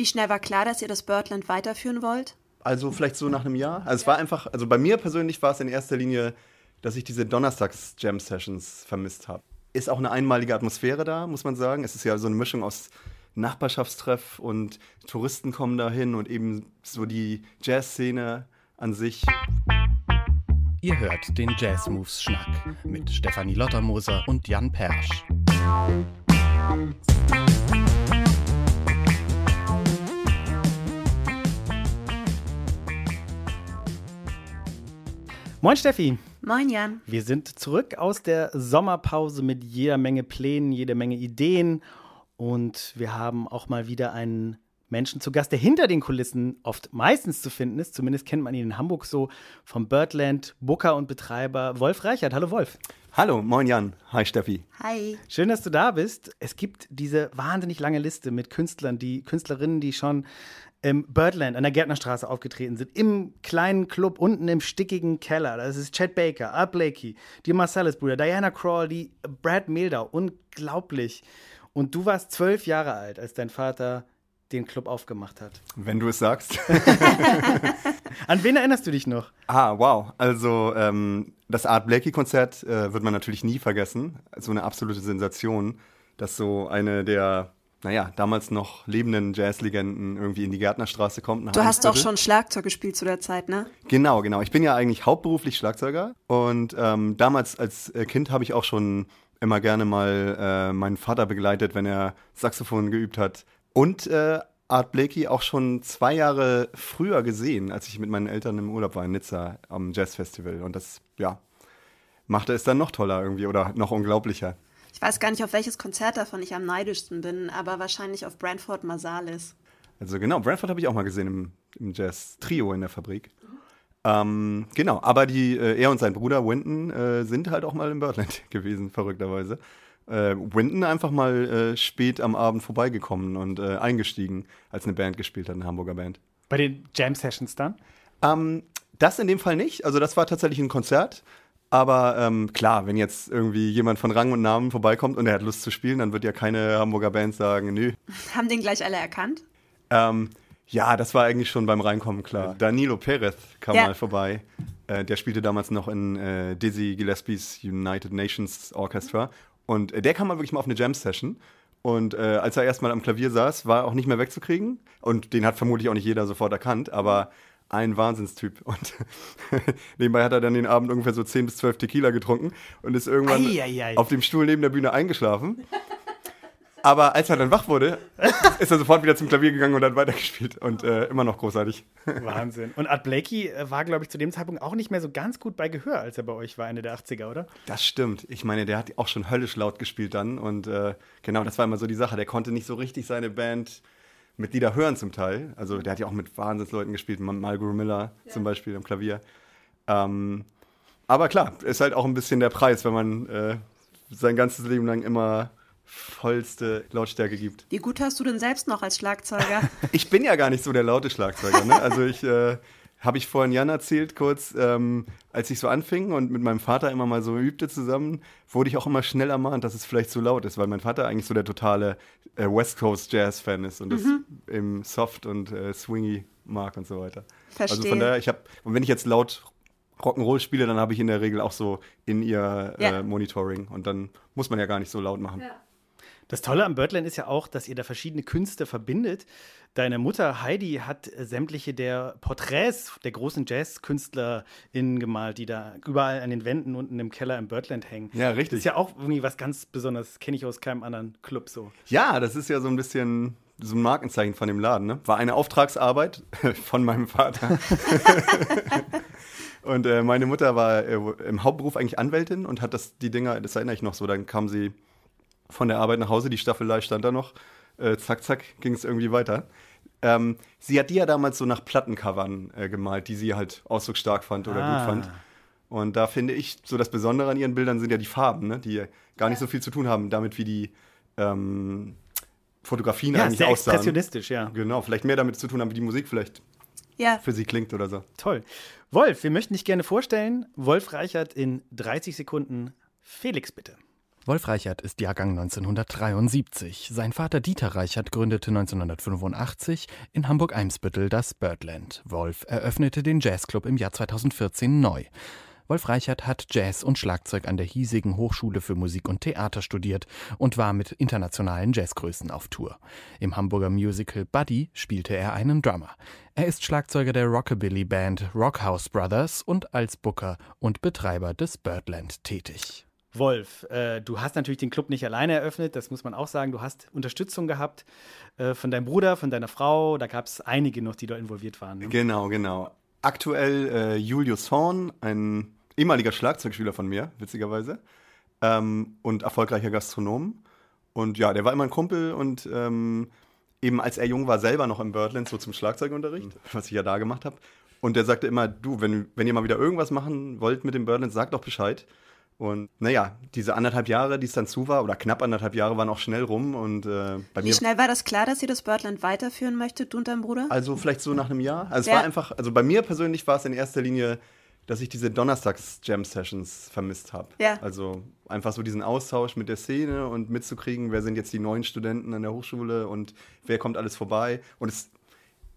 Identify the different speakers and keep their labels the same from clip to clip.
Speaker 1: Wie schnell war klar, dass ihr das Birdland weiterführen wollt?
Speaker 2: Also vielleicht so nach einem Jahr. Also es war einfach, also bei mir persönlich war es in erster Linie, dass ich diese Donnerstags-Jam-Sessions vermisst habe. Ist auch eine einmalige Atmosphäre da, muss man sagen. Es ist ja so eine Mischung aus Nachbarschaftstreff und Touristen kommen dahin und eben so die Jazzszene an sich.
Speaker 3: Ihr hört den Jazz Moves Schnack mit Stefanie Lottermoser und Jan Persch.
Speaker 4: Moin Steffi.
Speaker 1: Moin Jan.
Speaker 4: Wir sind zurück aus der Sommerpause mit jeder Menge Plänen, jeder Menge Ideen und wir haben auch mal wieder einen Menschen zu Gast, der hinter den Kulissen oft meistens zu finden ist. Zumindest kennt man ihn in Hamburg so vom Birdland, Booker und Betreiber Wolf Reichert. Hallo Wolf.
Speaker 2: Hallo, moin Jan. Hi Steffi.
Speaker 1: Hi.
Speaker 4: Schön, dass du da bist. Es gibt diese wahnsinnig lange Liste mit Künstlern, die Künstlerinnen, die schon im Birdland an der Gärtnerstraße aufgetreten sind, im kleinen Club unten im stickigen Keller. Das ist Chad Baker, Art Blakey, die Marcellus-Brüder, Diana Crawley, Brad Mildau. Unglaublich. Und du warst zwölf Jahre alt, als dein Vater den Club aufgemacht hat.
Speaker 2: Wenn du es sagst.
Speaker 4: An wen erinnerst du dich noch?
Speaker 2: Ah, wow. Also ähm, das Art Blakey-Konzert äh, wird man natürlich nie vergessen. So eine absolute Sensation, dass so eine der naja, damals noch lebenden Jazzlegenden irgendwie in die Gärtnerstraße kommt.
Speaker 1: Du hast doch schon Schlagzeug gespielt zu der Zeit, ne?
Speaker 2: Genau, genau. Ich bin ja eigentlich hauptberuflich Schlagzeuger und ähm, damals als äh, Kind habe ich auch schon immer gerne mal äh, meinen Vater begleitet, wenn er Saxophon geübt hat. Und äh, Art Blakey auch schon zwei Jahre früher gesehen, als ich mit meinen Eltern im Urlaub war in Nizza am Jazzfestival. Und das, ja, machte es dann noch toller irgendwie oder noch unglaublicher.
Speaker 1: Ich weiß gar nicht, auf welches Konzert davon ich am neidischsten bin, aber wahrscheinlich auf Branford Marsalis.
Speaker 2: Also genau, Branford habe ich auch mal gesehen im, im Jazz-Trio in der Fabrik. Mhm. Ähm, genau, aber die, äh, er und sein Bruder Winton äh, sind halt auch mal im Birdland gewesen, verrückterweise. Äh, Winton einfach mal äh, spät am Abend vorbeigekommen und äh, eingestiegen, als eine Band gespielt hat, eine Hamburger Band.
Speaker 4: Bei den Jam-Sessions dann?
Speaker 2: Ähm, das in dem Fall nicht. Also das war tatsächlich ein Konzert. Aber ähm, klar, wenn jetzt irgendwie jemand von Rang und Namen vorbeikommt und er hat Lust zu spielen, dann wird ja keine Hamburger Band sagen, nö.
Speaker 1: Haben den gleich alle erkannt?
Speaker 2: Ähm, ja, das war eigentlich schon beim Reinkommen klar. Danilo Perez kam ja. mal vorbei. Äh, der spielte damals noch in äh, Dizzy Gillespie's United Nations Orchestra. Und äh, der kam mal wirklich mal auf eine Jam-Session. Und äh, als er erstmal am Klavier saß, war er auch nicht mehr wegzukriegen. Und den hat vermutlich auch nicht jeder sofort erkannt. Aber ein Wahnsinnstyp. Und nebenbei hat er dann den Abend ungefähr so 10 bis 12 Tequila getrunken und ist irgendwann Eieiei. auf dem Stuhl neben der Bühne eingeschlafen. Aber als er dann wach wurde, ist er sofort wieder zum Klavier gegangen und hat weitergespielt. Und äh, immer noch großartig.
Speaker 4: Wahnsinn. Und Art Blakey äh, war, glaube ich, zu dem Zeitpunkt auch nicht mehr so ganz gut bei Gehör, als er bei euch war, Ende der 80er, oder?
Speaker 2: Das stimmt. Ich meine, der hat auch schon höllisch laut gespielt dann. Und äh, genau, das war immer so die Sache. Der konnte nicht so richtig seine Band Mitglieder hören zum Teil. Also der hat ja auch mit Wahnsinnsleuten gespielt, Margot Miller ja. zum Beispiel am Klavier. Ähm, aber klar, ist halt auch ein bisschen der Preis, wenn man äh, sein ganzes Leben lang immer vollste Lautstärke gibt.
Speaker 1: Wie gut hörst du denn selbst noch als Schlagzeuger?
Speaker 2: ich bin ja gar nicht so der laute Schlagzeuger. Ne? Also ich äh, habe ich vorhin Jan erzählt, kurz, ähm, als ich so anfing und mit meinem Vater immer mal so übte zusammen, wurde ich auch immer schnell ermahnt, dass es vielleicht zu laut ist, weil mein Vater eigentlich so der totale äh, West Coast Jazz-Fan ist und mhm. das im Soft und äh, Swingy mag und so weiter.
Speaker 1: Verstehe.
Speaker 2: Also von daher, ich habe, und wenn ich jetzt laut Rock'n'Roll spiele, dann habe ich in der Regel auch so in ihr ja. äh, Monitoring und dann muss man ja gar nicht so laut machen. Ja.
Speaker 4: Das Tolle am Birdland ist ja auch, dass ihr da verschiedene Künste verbindet. Deine Mutter Heidi hat äh, sämtliche der Porträts der großen JazzkünstlerInnen gemalt, die da überall an den Wänden unten im Keller im Birdland hängen.
Speaker 2: Ja, richtig.
Speaker 4: Das ist ja auch irgendwie was ganz Besonderes. Kenne ich aus keinem anderen Club so.
Speaker 2: Ja, das ist ja so ein bisschen so ein Markenzeichen von dem Laden. Ne? War eine Auftragsarbeit von meinem Vater. und äh, meine Mutter war äh, im Hauptberuf eigentlich Anwältin und hat das die Dinger, das erinnere ich noch so, dann kam sie von der Arbeit nach Hause, die Staffelei stand da noch. Äh, zack, zack, ging es irgendwie weiter. Ähm, sie hat die ja damals so nach Plattencovern äh, gemalt, die sie halt ausdrucksstark fand oder ah. gut fand. Und da finde ich, so das Besondere an ihren Bildern sind ja die Farben, ne? die gar nicht so viel zu tun haben damit, wie die ähm, Fotografien
Speaker 4: ja,
Speaker 2: eigentlich
Speaker 4: sehr
Speaker 2: aussahen.
Speaker 4: expressionistisch, ja.
Speaker 2: Genau, vielleicht mehr damit zu tun haben, wie die Musik vielleicht ja. für sie klingt oder so.
Speaker 4: Toll. Wolf, wir möchten dich gerne vorstellen. Wolf Reichert in 30 Sekunden. Felix, bitte.
Speaker 3: Wolf Reichert ist Jahrgang 1973. Sein Vater Dieter Reichert gründete 1985 in Hamburg-Eimsbüttel das Birdland. Wolf eröffnete den Jazzclub im Jahr 2014 neu. Wolf Reichert hat Jazz und Schlagzeug an der hiesigen Hochschule für Musik und Theater studiert und war mit internationalen Jazzgrößen auf Tour. Im Hamburger Musical Buddy spielte er einen Drummer. Er ist Schlagzeuger der Rockabilly-Band Rockhouse Brothers und als Booker und Betreiber des Birdland tätig.
Speaker 4: Wolf, äh, du hast natürlich den Club nicht alleine eröffnet, das muss man auch sagen. Du hast Unterstützung gehabt äh, von deinem Bruder, von deiner Frau. Da gab es einige noch, die da involviert waren. Ne?
Speaker 2: Genau, genau. Aktuell äh, Julius Horn, ein ehemaliger Schlagzeugspieler von mir, witzigerweise, ähm, und erfolgreicher Gastronom. Und ja, der war immer ein Kumpel und ähm, eben als er jung war, selber noch im Birdland, so zum Schlagzeugunterricht, mhm. was ich ja da gemacht habe. Und der sagte immer, du, wenn, wenn ihr mal wieder irgendwas machen wollt mit dem Birdland, sag doch Bescheid. Und naja, diese anderthalb Jahre, die es dann zu war, oder knapp anderthalb Jahre, waren auch schnell rum. Und, äh,
Speaker 1: bei Wie schnell war das klar, dass ihr das Birdland weiterführen möchtet, du und dein Bruder?
Speaker 2: Also vielleicht so nach einem Jahr. Also ja. es war einfach, also bei mir persönlich war es in erster Linie dass ich diese Donnerstags-Jam-Sessions vermisst habe.
Speaker 1: Ja.
Speaker 2: Also einfach so diesen Austausch mit der Szene und mitzukriegen, wer sind jetzt die neuen Studenten an der Hochschule und wer kommt alles vorbei. Und es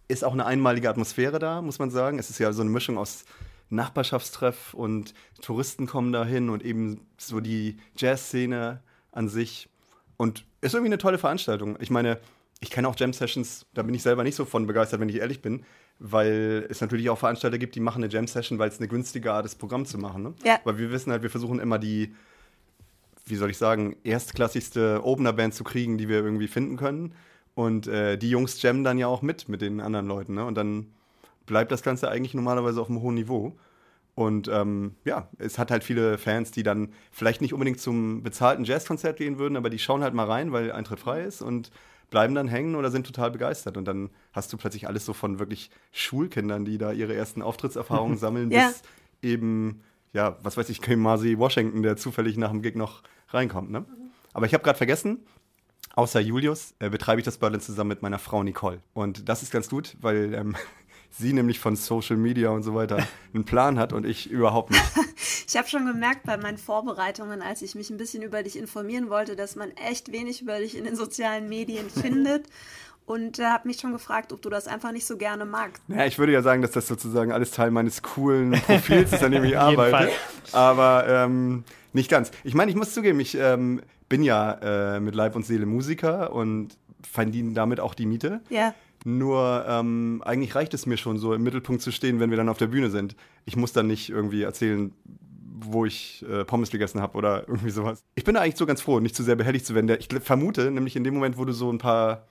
Speaker 2: ist auch eine einmalige Atmosphäre da, muss man sagen. Es ist ja so eine Mischung aus Nachbarschaftstreff und Touristen kommen dahin und eben so die Jazz-Szene an sich. Und ist irgendwie eine tolle Veranstaltung. Ich meine, ich kenne auch Jam-Sessions, da bin ich selber nicht so von begeistert, wenn ich ehrlich bin weil es natürlich auch Veranstalter gibt, die machen eine Jam-Session, weil es eine günstige Art ist, Programm zu machen. Ne?
Speaker 1: Ja.
Speaker 2: Weil wir wissen halt, wir versuchen immer die, wie soll ich sagen, erstklassigste Opener-Band zu kriegen, die wir irgendwie finden können. Und äh, die Jungs jammen dann ja auch mit, mit den anderen Leuten. Ne? Und dann bleibt das Ganze eigentlich normalerweise auf einem hohen Niveau. Und ähm, ja, es hat halt viele Fans, die dann vielleicht nicht unbedingt zum bezahlten Jazzkonzert gehen würden, aber die schauen halt mal rein, weil Eintritt frei ist und bleiben dann hängen oder sind total begeistert. Und dann hast du plötzlich alles so von wirklich Schulkindern, die da ihre ersten Auftrittserfahrungen sammeln, ja. bis eben, ja, was weiß ich, Kamasi Washington, der zufällig nach dem Gig noch reinkommt. Ne? Aber ich habe gerade vergessen, außer Julius äh, betreibe ich das Berlin zusammen mit meiner Frau Nicole. Und das ist ganz gut, weil ähm, sie nämlich von Social Media und so weiter einen Plan hat und ich überhaupt nicht.
Speaker 1: ich habe schon gemerkt bei meinen Vorbereitungen, als ich mich ein bisschen über dich informieren wollte, dass man echt wenig über dich in den sozialen Medien findet. Und äh, habe mich schon gefragt, ob du das einfach nicht so gerne magst.
Speaker 2: Ja, ich würde ja sagen, dass das sozusagen alles Teil meines coolen Profils ist, an dem ich arbeite. Aber ähm, nicht ganz. Ich meine, ich muss zugeben, ich ähm, bin ja äh, mit Leib und Seele Musiker und verdiene damit auch die Miete.
Speaker 1: Ja.
Speaker 2: Nur ähm, eigentlich reicht es mir schon so im Mittelpunkt zu stehen, wenn wir dann auf der Bühne sind. Ich muss dann nicht irgendwie erzählen, wo ich äh, Pommes gegessen habe oder irgendwie sowas. Ich bin da eigentlich so ganz froh, nicht zu sehr behelligt zu werden. Ich vermute, nämlich in dem Moment, wo du so ein paar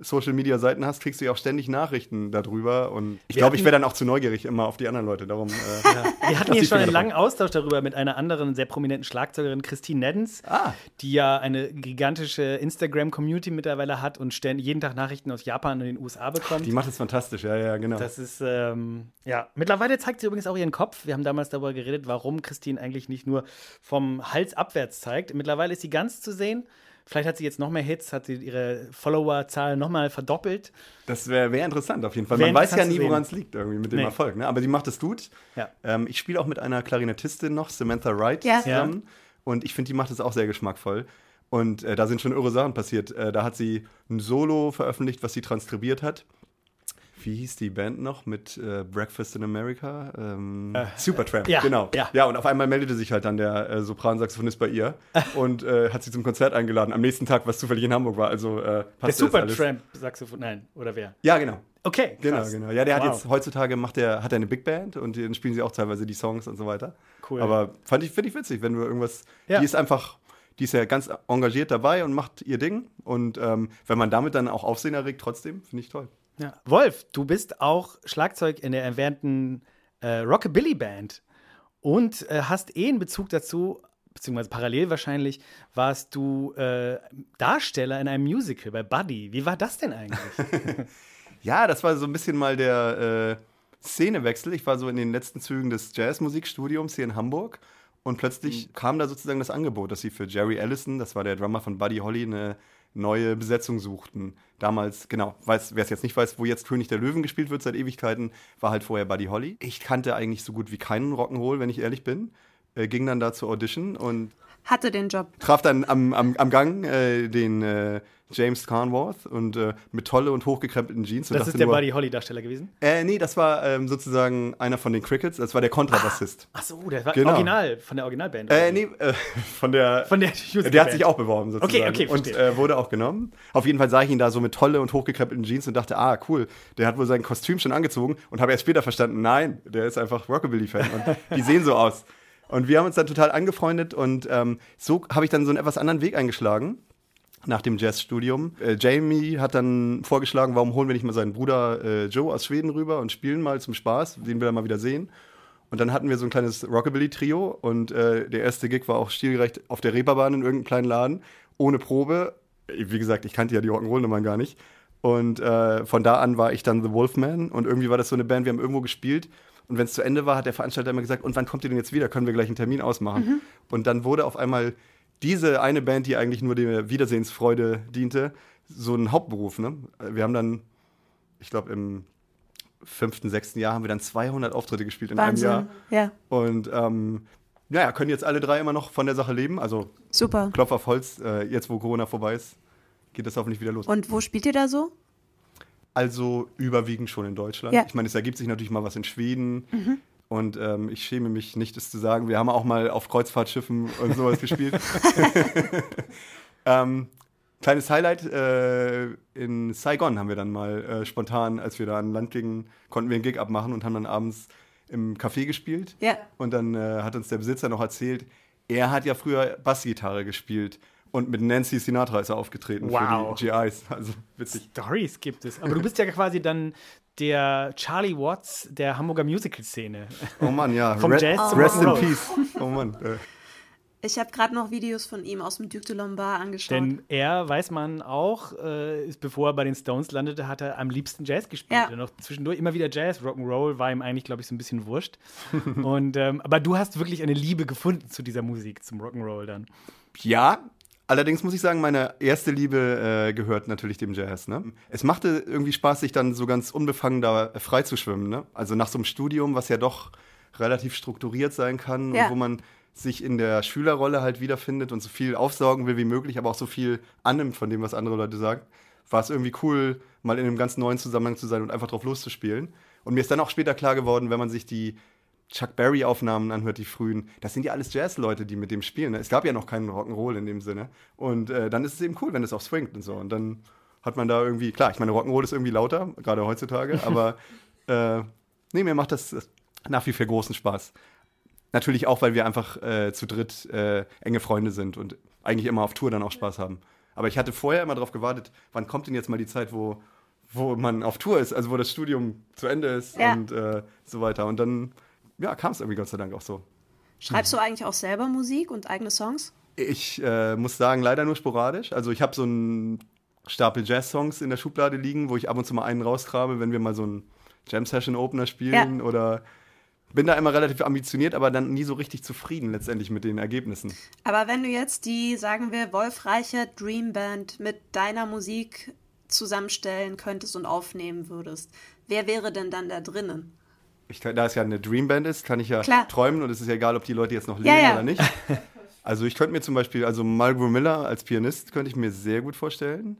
Speaker 2: Social Media Seiten hast, kriegst du ja auch ständig Nachrichten darüber. Und ich glaube, ich wäre dann auch zu neugierig immer auf die anderen Leute. Darum, äh,
Speaker 4: ja. Wir hatten hier schon einen langen Austausch darüber mit einer anderen sehr prominenten Schlagzeugerin, Christine Neddens,
Speaker 2: ah.
Speaker 4: die ja eine gigantische Instagram-Community mittlerweile hat und jeden Tag Nachrichten aus Japan und den USA bekommt.
Speaker 2: Die macht es fantastisch, ja, ja, genau.
Speaker 4: Das ist, ähm, ja. Mittlerweile zeigt sie übrigens auch ihren Kopf. Wir haben damals darüber geredet, warum Christine eigentlich nicht nur vom Hals abwärts zeigt. Mittlerweile ist sie ganz zu sehen. Vielleicht hat sie jetzt noch mehr Hits, hat sie ihre Followerzahl nochmal verdoppelt.
Speaker 2: Das wäre wär interessant auf jeden Fall. Man weiß ja nie, woran es liegt irgendwie mit dem nee. Erfolg. Ne? Aber sie macht es gut.
Speaker 4: Ja.
Speaker 2: Ähm, ich spiele auch mit einer Klarinettistin noch, Samantha Wright, ja. zusammen. Ja. Und ich finde, die macht es auch sehr geschmackvoll. Und äh, da sind schon irre Sachen passiert. Äh, da hat sie ein Solo veröffentlicht, was sie transkribiert hat wie hieß die Band noch mit äh, Breakfast in America? Ähm, äh, Supertramp,
Speaker 4: ja,
Speaker 2: genau.
Speaker 4: Ja.
Speaker 2: ja, und auf einmal meldete sich halt dann der äh, Sopransaxophonist bei ihr und äh, hat sie zum Konzert eingeladen. Am nächsten Tag, was zufällig in Hamburg war. Also äh,
Speaker 4: Der Supertramp-Saxophon, nein, oder wer?
Speaker 2: Ja, genau.
Speaker 4: Okay,
Speaker 2: genau, krass. Genau, genau. Ja, der wow. hat jetzt heutzutage macht der, hat er eine Big Band und dann spielen sie auch teilweise die Songs und so weiter.
Speaker 4: Cool.
Speaker 2: Aber fand ich, finde ich witzig, wenn du irgendwas, ja. die ist einfach die ist ja ganz engagiert dabei und macht ihr Ding. Und ähm, wenn man damit dann auch Aufsehen erregt, trotzdem, finde ich toll.
Speaker 4: Ja. Wolf, du bist auch Schlagzeug in der erwähnten äh, Rockabilly Band und äh, hast eh einen Bezug dazu, beziehungsweise parallel wahrscheinlich, warst du äh, Darsteller in einem Musical bei Buddy. Wie war das denn eigentlich?
Speaker 2: ja, das war so ein bisschen mal der äh, Szenewechsel. Ich war so in den letzten Zügen des Jazzmusikstudiums hier in Hamburg und plötzlich mhm. kam da sozusagen das Angebot, dass sie für Jerry Allison, das war der Drummer von Buddy Holly, eine neue Besetzung suchten. Damals, genau, wer es jetzt nicht weiß, wo jetzt König der Löwen gespielt wird seit Ewigkeiten, war halt vorher Buddy Holly. Ich kannte eigentlich so gut wie keinen Rock'n'Roll, wenn ich ehrlich bin. Äh, ging dann da zur Audition und
Speaker 1: Hatte den Job.
Speaker 2: Traf dann am, am, am Gang äh, den äh, James Carnworth und äh, mit tolle und hochgekrempelten Jeans. Und
Speaker 4: das ist der nur, Buddy Holly Darsteller gewesen?
Speaker 2: Äh, nee, das war ähm, sozusagen einer von den Crickets. Das war der Kontrabassist.
Speaker 4: Ah, ach so, der war genau. original von der Originalband.
Speaker 2: Äh, nee, äh, von der.
Speaker 4: Von der.
Speaker 2: Der hat sich auch beworben sozusagen.
Speaker 4: Okay, okay,
Speaker 2: verstehe. Und äh, wurde auch genommen. Auf jeden Fall sah ich ihn da so mit tolle und hochgekrempelten Jeans und dachte, ah, cool. Der hat wohl sein Kostüm schon angezogen und habe erst später verstanden, nein, der ist einfach Rockabilly-Fan und die sehen so aus. Und wir haben uns dann total angefreundet und ähm, so habe ich dann so einen etwas anderen Weg eingeschlagen nach dem Jazzstudium. Äh, Jamie hat dann vorgeschlagen, warum holen wir nicht mal seinen Bruder äh, Joe aus Schweden rüber und spielen mal zum Spaß, den wir dann mal wieder sehen. Und dann hatten wir so ein kleines Rockabilly-Trio und äh, der erste Gig war auch stilgerecht auf der Reeperbahn in irgendeinem kleinen Laden, ohne Probe. Wie gesagt, ich kannte ja die Rock'n'Roll-Nummern gar nicht. Und äh, von da an war ich dann The Wolfman und irgendwie war das so eine Band, wir haben irgendwo gespielt und wenn es zu Ende war, hat der Veranstalter immer gesagt, und wann kommt ihr denn jetzt wieder? Können wir gleich einen Termin ausmachen? Mhm. Und dann wurde auf einmal diese eine Band, die eigentlich nur der Wiedersehensfreude diente, so ein Hauptberuf. Ne? Wir haben dann, ich glaube, im fünften, sechsten Jahr haben wir dann 200 Auftritte gespielt in
Speaker 1: Wahnsinn.
Speaker 2: einem
Speaker 1: Jahr. Ja.
Speaker 2: Und ähm, naja, können jetzt alle drei immer noch von der Sache leben. Also
Speaker 1: Super.
Speaker 2: Klopf auf Holz, äh, jetzt wo Corona vorbei ist, geht das hoffentlich wieder los.
Speaker 1: Und wo spielt ihr da so?
Speaker 2: Also überwiegend schon in Deutschland.
Speaker 1: Ja.
Speaker 2: Ich meine, es ergibt sich natürlich mal was in Schweden. Mhm. Und ähm, ich schäme mich nicht, es zu sagen. Wir haben auch mal auf Kreuzfahrtschiffen und sowas gespielt. ähm, kleines Highlight, äh, in Saigon haben wir dann mal äh, spontan, als wir da an Land gingen, konnten wir einen Gig abmachen und haben dann abends im Café gespielt.
Speaker 1: Ja.
Speaker 2: Und dann äh, hat uns der Besitzer noch erzählt, er hat ja früher Bassgitarre gespielt und mit Nancy Sinatra ist er aufgetreten
Speaker 4: wow.
Speaker 2: für die GIs. Also witzig.
Speaker 4: Stories gibt es. Aber du bist ja quasi dann der Charlie Watts der Hamburger Musical-Szene.
Speaker 2: Oh Mann, ja.
Speaker 4: Vom Jazz
Speaker 2: oh. Rest in Peace. Oh Mann.
Speaker 1: Ich habe gerade noch Videos von ihm aus dem Duc de Lombard angeschaut.
Speaker 4: Denn er, weiß man auch, äh, ist, bevor er bei den Stones landete, hat er am liebsten Jazz gespielt.
Speaker 1: Ja.
Speaker 4: noch zwischendurch immer wieder Jazz, Rock'n'Roll war ihm eigentlich, glaube ich, so ein bisschen wurscht. Und, ähm, aber du hast wirklich eine Liebe gefunden zu dieser Musik, zum Rock'n'Roll dann.
Speaker 2: Ja, Allerdings muss ich sagen, meine erste Liebe äh, gehört natürlich dem Jazz. Ne? Es machte irgendwie Spaß, sich dann so ganz unbefangen da äh, frei zu schwimmen. Ne? Also nach so einem Studium, was ja doch relativ strukturiert sein kann
Speaker 1: Ja.
Speaker 2: und wo man sich in der Schülerrolle halt wiederfindet und so viel aufsaugen will wie möglich, aber auch so viel annimmt von dem, was andere Leute sagen, war es irgendwie cool, mal in einem ganz neuen Zusammenhang zu sein und einfach drauf loszuspielen. Und mir ist dann auch später klar geworden, wenn man sich die Chuck Berry-Aufnahmen anhört, die frühen, das sind ja alles Jazz-Leute, die mit dem spielen. Ne? Es gab ja noch keinen Rock'n'Roll in dem Sinne. Und äh, dann ist es eben cool, wenn es auch swingt und so. Und dann hat man da irgendwie, klar, ich meine, Rock'n'Roll ist irgendwie lauter, gerade heutzutage, aber äh, nee, mir macht das nach wie vor großen Spaß. Natürlich auch, weil wir einfach äh, zu dritt äh, enge Freunde sind und eigentlich immer auf Tour dann auch Spaß haben. Aber ich hatte vorher immer darauf gewartet, wann kommt denn jetzt mal die Zeit, wo, wo man auf Tour ist, also wo das Studium zu Ende ist
Speaker 1: Ja.
Speaker 2: und äh, so weiter. Und dann ja, kam es irgendwie Gott sei Dank auch so.
Speaker 1: Schreibst du eigentlich auch selber Musik und eigene Songs?
Speaker 2: Ich äh, muss sagen, leider nur sporadisch. Also ich habe so einen Stapel Jazz-Songs in der Schublade liegen, wo ich ab und zu mal einen raustrabe, wenn wir mal so einen Jam-Session-Opener spielen
Speaker 1: Ja.
Speaker 2: oder bin da immer relativ ambitioniert, aber dann nie so richtig zufrieden letztendlich mit den Ergebnissen.
Speaker 1: Aber wenn du jetzt die, sagen wir, Wolf Reichert Dream Band mit deiner Musik zusammenstellen könntest und aufnehmen würdest, wer wäre denn dann da drinnen?
Speaker 2: Ich da es ja eine Dreamband ist, kann ich ja
Speaker 1: Klar.
Speaker 2: träumen und es ist ja egal, ob die Leute jetzt noch leben
Speaker 1: Ja, ja.
Speaker 2: oder nicht. Also ich könnte mir zum Beispiel, also Marlboro Miller als Pianist könnte ich mir sehr gut vorstellen.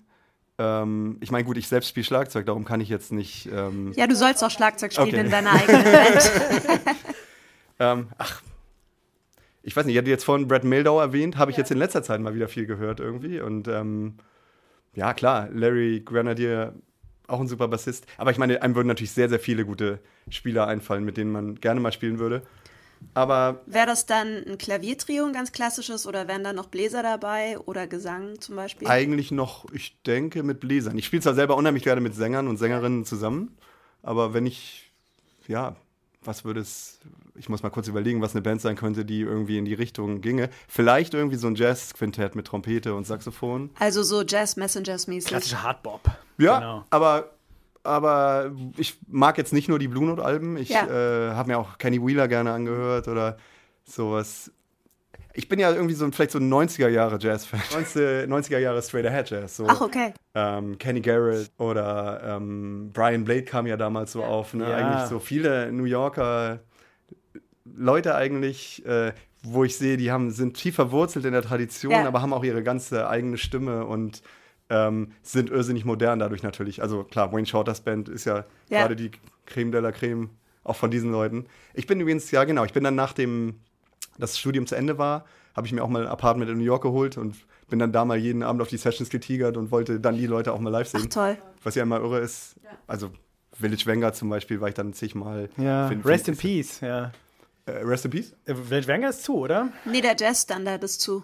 Speaker 2: Ähm, ich meine, gut, ich selbst spiele Schlagzeug, darum kann ich jetzt nicht. Ähm,
Speaker 1: Ja, du sollst auch Schlagzeug spielen
Speaker 2: Okay.
Speaker 1: in deiner eigenen Band.
Speaker 2: ähm, ach, ich weiß nicht, ich hatte jetzt vorhin Brad Mildau erwähnt, habe ich jetzt in letzter Zeit mal wieder viel gehört irgendwie. Und ähm, ja, klar, Larry Grenadier, auch ein super Bassist. Aber ich meine, einem würden natürlich sehr, sehr viele gute Spieler einfallen, mit denen man gerne mal spielen würde. Aber
Speaker 1: Wäre das dann ein Klaviertrio, ein ganz klassisches, oder wären da noch Bläser dabei oder Gesang zum Beispiel?
Speaker 2: Eigentlich noch, ich denke, mit Bläsern. Ich spiele zwar selber unheimlich gerne mit Sängern und Sängerinnen zusammen, aber wenn ich, ja, was würde es, ich muss mal kurz überlegen, was eine Band sein könnte, die irgendwie in die Richtung ginge. Vielleicht irgendwie so ein Jazz-Quintett mit Trompete und Saxophon.
Speaker 1: Also so Jazz Messengers mäßig.
Speaker 4: Klassischer Hardbop.
Speaker 2: Ja,
Speaker 4: Genau.
Speaker 2: aber, aber ich mag jetzt nicht nur die Blue Note-Alben. Ich
Speaker 1: Ja.
Speaker 2: äh, habe mir auch Kenny Wheeler gerne angehört oder sowas. Ich bin ja irgendwie so ein, vielleicht so ein 90er Jahre Jazz-Fan. 90, 90er Jahre Straight Ahead Jazz. So.
Speaker 1: Ach, okay.
Speaker 2: ähm, Kenny Garrett oder ähm, Brian Blade kam ja damals so auf. Ne?
Speaker 4: Ja.
Speaker 2: Eigentlich so viele New Yorker Leute eigentlich, äh, wo ich sehe, die haben, sind tief verwurzelt in der Tradition,
Speaker 1: Ja.
Speaker 2: aber haben auch ihre ganze eigene Stimme und ähm, sind irrsinnig modern dadurch natürlich. Also klar, Wayne Shorters Band ist ja,
Speaker 1: Ja.
Speaker 2: gerade die Creme de la Creme, auch von diesen Leuten. Ich bin übrigens, ja genau, ich bin dann nachdem das Studium zu Ende war, habe ich mir auch mal ein Apartment in New York geholt und bin dann da mal jeden Abend auf die Sessions getigert und wollte dann die Leute auch mal live
Speaker 1: Ach
Speaker 2: sehen.
Speaker 1: toll.
Speaker 2: Was ja immer irre ist. Also Village Vanguard zum Beispiel war ich dann zigmal.
Speaker 4: Ja,
Speaker 2: Find-
Speaker 4: Rest in
Speaker 2: find-
Speaker 4: Peace, ja.
Speaker 2: Äh, Rest in Peace?
Speaker 4: Äh, Village Vanguard ist zu, oder?
Speaker 1: Nee, der Jazzstandard ist zu.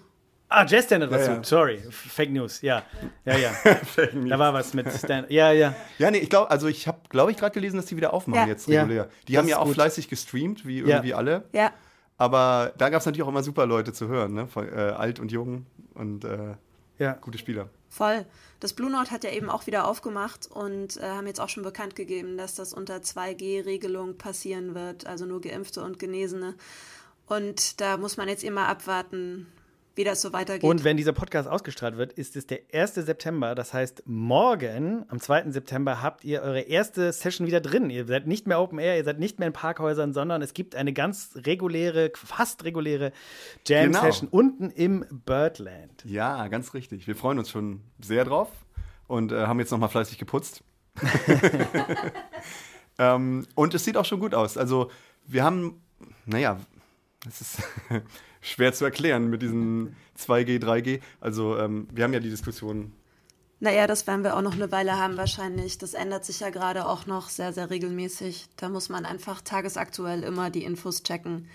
Speaker 4: Ah, Jazz Standard war
Speaker 2: Ja,
Speaker 4: zu.
Speaker 2: ja.
Speaker 4: Sorry, Fake News, ja. Ja, ja. da war was mit Stand. Ja, ja.
Speaker 2: Ja, nee, ich glaube, also ich habe, glaube ich, gerade gelesen, dass die wieder aufmachen
Speaker 1: Ja.
Speaker 2: jetzt
Speaker 4: Ja,
Speaker 2: regulär. Die
Speaker 4: das
Speaker 2: haben ja auch
Speaker 4: gut.
Speaker 2: fleißig gestreamt, wie
Speaker 4: Ja.
Speaker 2: irgendwie alle.
Speaker 1: Ja.
Speaker 2: Aber da gab es natürlich auch immer super Leute zu hören, ne? Von, äh, alt und jung und äh,
Speaker 4: Ja.
Speaker 2: gute Spieler.
Speaker 1: Voll. Das Blue Note hat ja eben auch wieder aufgemacht und äh, haben jetzt auch schon bekannt gegeben, dass das unter 2G-Regelung passieren wird, also nur Geimpfte und Genesene. Und da muss man jetzt immer abwarten, wie das so weitergeht.
Speaker 4: Und wenn dieser Podcast ausgestrahlt wird, ist es der 1. September. Das heißt, morgen, am 2. September, habt ihr eure erste Session wieder drin. Ihr seid nicht mehr Open Air, ihr seid nicht mehr in Parkhäusern, sondern es gibt eine ganz reguläre, fast reguläre Jam-Session unten im Birdland.
Speaker 2: Ja, ganz richtig. Wir freuen uns schon sehr drauf und äh, haben jetzt nochmal fleißig geputzt. ähm, und es sieht auch schon gut aus. Also wir haben, naja, es ist schwer zu erklären mit diesen 2G, 3G. Also ähm, wir haben ja die Diskussion
Speaker 1: naja, das werden wir auch noch eine Weile haben wahrscheinlich. Das ändert sich ja gerade auch noch sehr, sehr regelmäßig. Da muss man einfach tagesaktuell immer die Infos checken,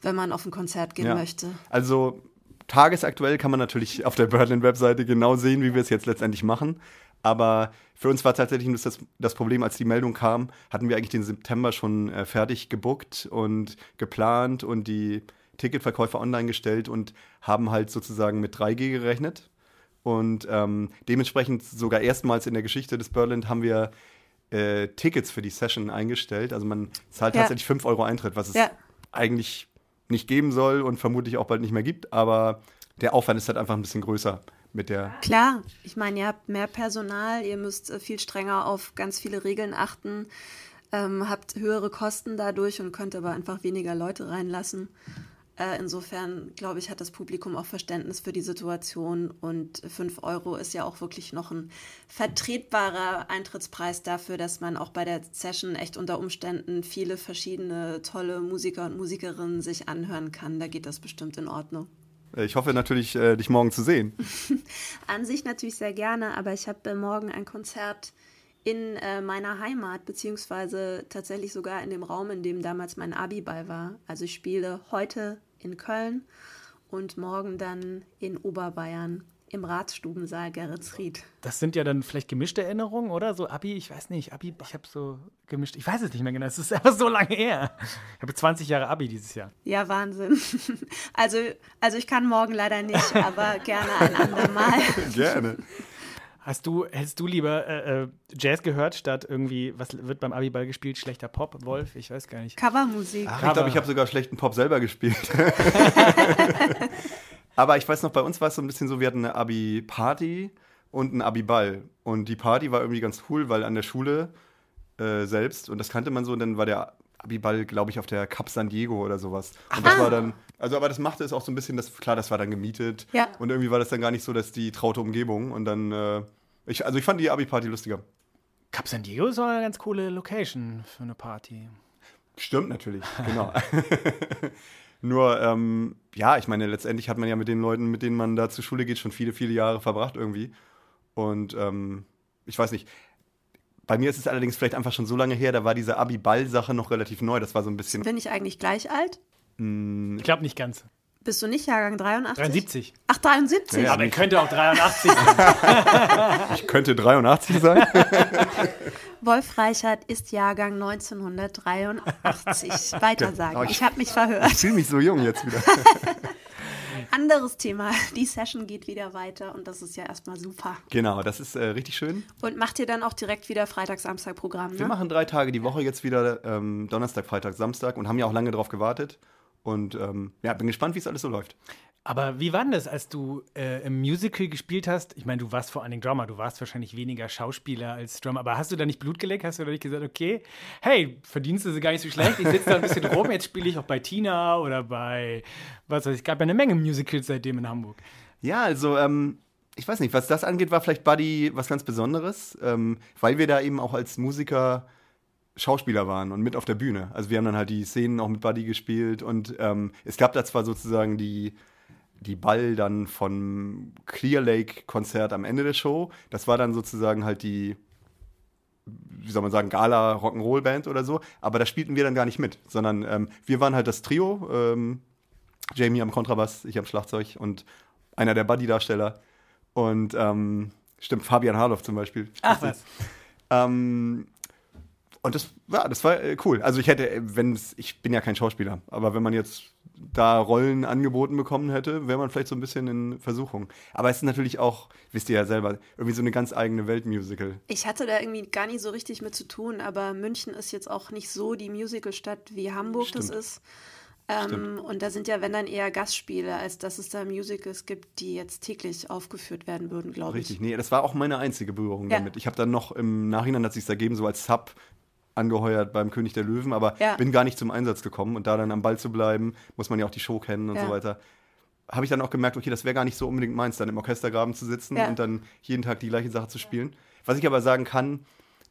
Speaker 1: wenn man auf ein Konzert gehen
Speaker 2: Ja.
Speaker 1: möchte.
Speaker 2: Also tagesaktuell kann man natürlich auf der Birdland-Webseite genau sehen, wie wir es jetzt letztendlich machen. Aber für uns war tatsächlich das, das Problem, als die Meldung kam, hatten wir eigentlich den September schon äh, fertig gebuckt und geplant und die Ticketverkäufe online gestellt und haben halt sozusagen mit 3G gerechnet. Und ähm, dementsprechend sogar erstmals in der Geschichte des Birdland haben wir äh, Tickets für die Session eingestellt. Also man zahlt
Speaker 1: Ja.
Speaker 2: tatsächlich 5 Euro Eintritt, was es
Speaker 1: Ja.
Speaker 2: eigentlich nicht geben soll und vermutlich auch bald nicht mehr gibt. Aber der Aufwand ist halt einfach ein bisschen größer mit der.
Speaker 1: Klar, ich meine, ihr habt mehr Personal, ihr müsst äh, viel strenger auf ganz viele Regeln achten, ähm, habt höhere Kosten dadurch und könnt aber einfach weniger Leute reinlassen. Äh, insofern, glaube ich, hat das Publikum auch Verständnis für die Situation und 5 Euro ist ja auch wirklich noch ein vertretbarer Eintrittspreis dafür, dass man auch bei der Session echt unter Umständen viele verschiedene tolle Musiker und Musikerinnen sich anhören kann. Da geht das bestimmt in Ordnung.
Speaker 2: Äh, Ich hoffe natürlich, äh, dich morgen zu sehen.
Speaker 1: An sich natürlich sehr gerne, aber ich habe morgen ein Konzert in äh, meiner Heimat, beziehungsweise tatsächlich sogar in dem Raum, in dem damals mein Abi-Ball war. Also ich spiele heute in Köln und morgen dann in Oberbayern im Ratsstubensaal Geretsried.
Speaker 4: Das sind ja dann vielleicht gemischte Erinnerungen, oder? So Abi, ich weiß nicht, Abi, ich habe so gemischt, ich weiß es nicht mehr genau, es ist einfach so lange her. Ich habe 20 Jahre Abi dieses Jahr.
Speaker 1: Ja, Wahnsinn. Also, also ich kann morgen leider nicht, aber gerne ein andermal.
Speaker 2: Gerne.
Speaker 4: Hast du, hättest du lieber äh, äh, Jazz gehört, statt irgendwie, was wird beim Abiball gespielt? Schlechter Pop, Wolf? Ich weiß gar nicht.
Speaker 1: Covermusik.
Speaker 2: Ach, ich glaube, ich habe sogar schlechten Pop selber gespielt. Aber ich weiß noch, bei uns war es so ein bisschen so, wir hatten eine Abi-Party und einen Abi-Ball. Und die Party war irgendwie ganz cool, weil an der Schule äh, selbst, und das kannte man so, und dann war der Abi-Ball, glaube ich, auf der Cup San Diego oder sowas. Und das war dann, also aber das machte es auch so ein bisschen, das, klar, das war dann gemietet.
Speaker 1: Ja.
Speaker 2: Und irgendwie war das dann gar nicht so, dass die traute Umgebung. Und dann, äh, ich, also ich fand die Abi-Party lustiger.
Speaker 4: Cap San Diego ist auch eine ganz coole Location für eine Party.
Speaker 2: Stimmt natürlich, genau. Nur, ähm, ja, ich meine, letztendlich hat man ja mit den Leuten, mit denen man da zur Schule geht, schon viele, viele Jahre verbracht irgendwie. Und ähm, ich weiß nicht. Bei mir ist es allerdings vielleicht einfach schon so lange her, da war diese Abi-Ball-Sache noch relativ neu. Das war so ein bisschen.
Speaker 1: Bin ich eigentlich gleich alt?
Speaker 4: Ich glaube nicht ganz.
Speaker 1: Bist du nicht Jahrgang 83?
Speaker 4: 73.
Speaker 1: Ach, 73?
Speaker 2: Ja,
Speaker 4: Aber er könnte auch 83 sein.
Speaker 2: Ich könnte 83 sein.
Speaker 1: Wolf Reichert ist Jahrgang 1983. Weiter sagen.
Speaker 2: Ich-
Speaker 1: Ich habe mich verhört.
Speaker 2: Ich fühle mich so jung jetzt wieder.
Speaker 1: Anderes Thema. Die Session geht wieder weiter und das ist ja erstmal super.
Speaker 2: genau, das ist äh, richtig schön.
Speaker 1: Und macht ihr dann auch direkt wieder Freitag-Samstag-Programm,
Speaker 2: Wir
Speaker 1: ne?
Speaker 2: machen drei Tage die Woche jetzt wieder, ähm, Donnerstag, Freitag, Samstag und haben ja auch lange drauf gewartet. Und ähm, ja, bin gespannt, wie es alles so läuft.
Speaker 4: Aber wie war denn das, als du äh, im Musical gespielt hast? Ich meine, du warst vor allen Dingen Drummer, du warst wahrscheinlich weniger Schauspieler als Drummer, aber hast du da nicht Blut geleckt? Hast du da nicht gesagt, okay, hey, verdienst du sie gar nicht so schlecht, ich sitze da ein bisschen rum, jetzt spiele ich auch bei Tina oder bei, was weiß ich, gab ja eine Menge Musicals seitdem in Hamburg.
Speaker 2: Ja, also, ähm, ich weiß nicht, was das angeht, war vielleicht Buddy was ganz Besonderes, ähm, weil wir da eben auch als Musiker Schauspieler waren und mit auf der Bühne. Also wir haben dann halt die Szenen auch mit Buddy gespielt und ähm, es gab da zwar sozusagen die die Ball dann vom Clear Lake Konzert am Ende der Show. Das war dann sozusagen halt die, wie soll man sagen, Gala Rock'n'Roll Band oder so. Aber da spielten wir dann gar nicht mit, sondern ähm, wir waren halt das Trio. Ähm, Jamie am Kontrabass, ich am Schlagzeug und einer der Buddy-Darsteller. Und ähm, stimmt, Fabian Harloff zum Beispiel.
Speaker 4: Ach was.
Speaker 2: Ähm, und das, ja, das war äh, cool. Also ich hätte, wenn es, ich bin ja kein Schauspieler, aber wenn man jetzt da Rollen angeboten bekommen hätte, wäre man vielleicht so ein bisschen in Versuchung. Aber es ist natürlich auch, wisst ihr ja selber, irgendwie so eine ganz eigene Weltmusical.
Speaker 1: Ich hatte da irgendwie gar nicht so richtig mit zu tun, aber München ist jetzt auch nicht so die Musicalstadt wie Hamburg Stimmt. das ist. Ähm, und da sind ja, wenn dann eher Gastspiele, als dass es da Musicals gibt, die jetzt täglich aufgeführt werden würden, glaube ich.
Speaker 2: Richtig, nee, das war auch meine einzige Berührung ja. damit. Ich habe dann noch im Nachhinein hat sich ergeben, so als Sub angeheuert beim König der Löwen, aber ja. bin gar nicht zum Einsatz gekommen. Und da dann am Ball zu bleiben, muss man ja auch die Show kennen und ja. so weiter. Habe ich dann auch gemerkt, okay, das wäre gar nicht so unbedingt meins, dann im Orchestergraben zu sitzen ja. und dann jeden Tag die gleiche Sache zu spielen. Was ich aber sagen kann,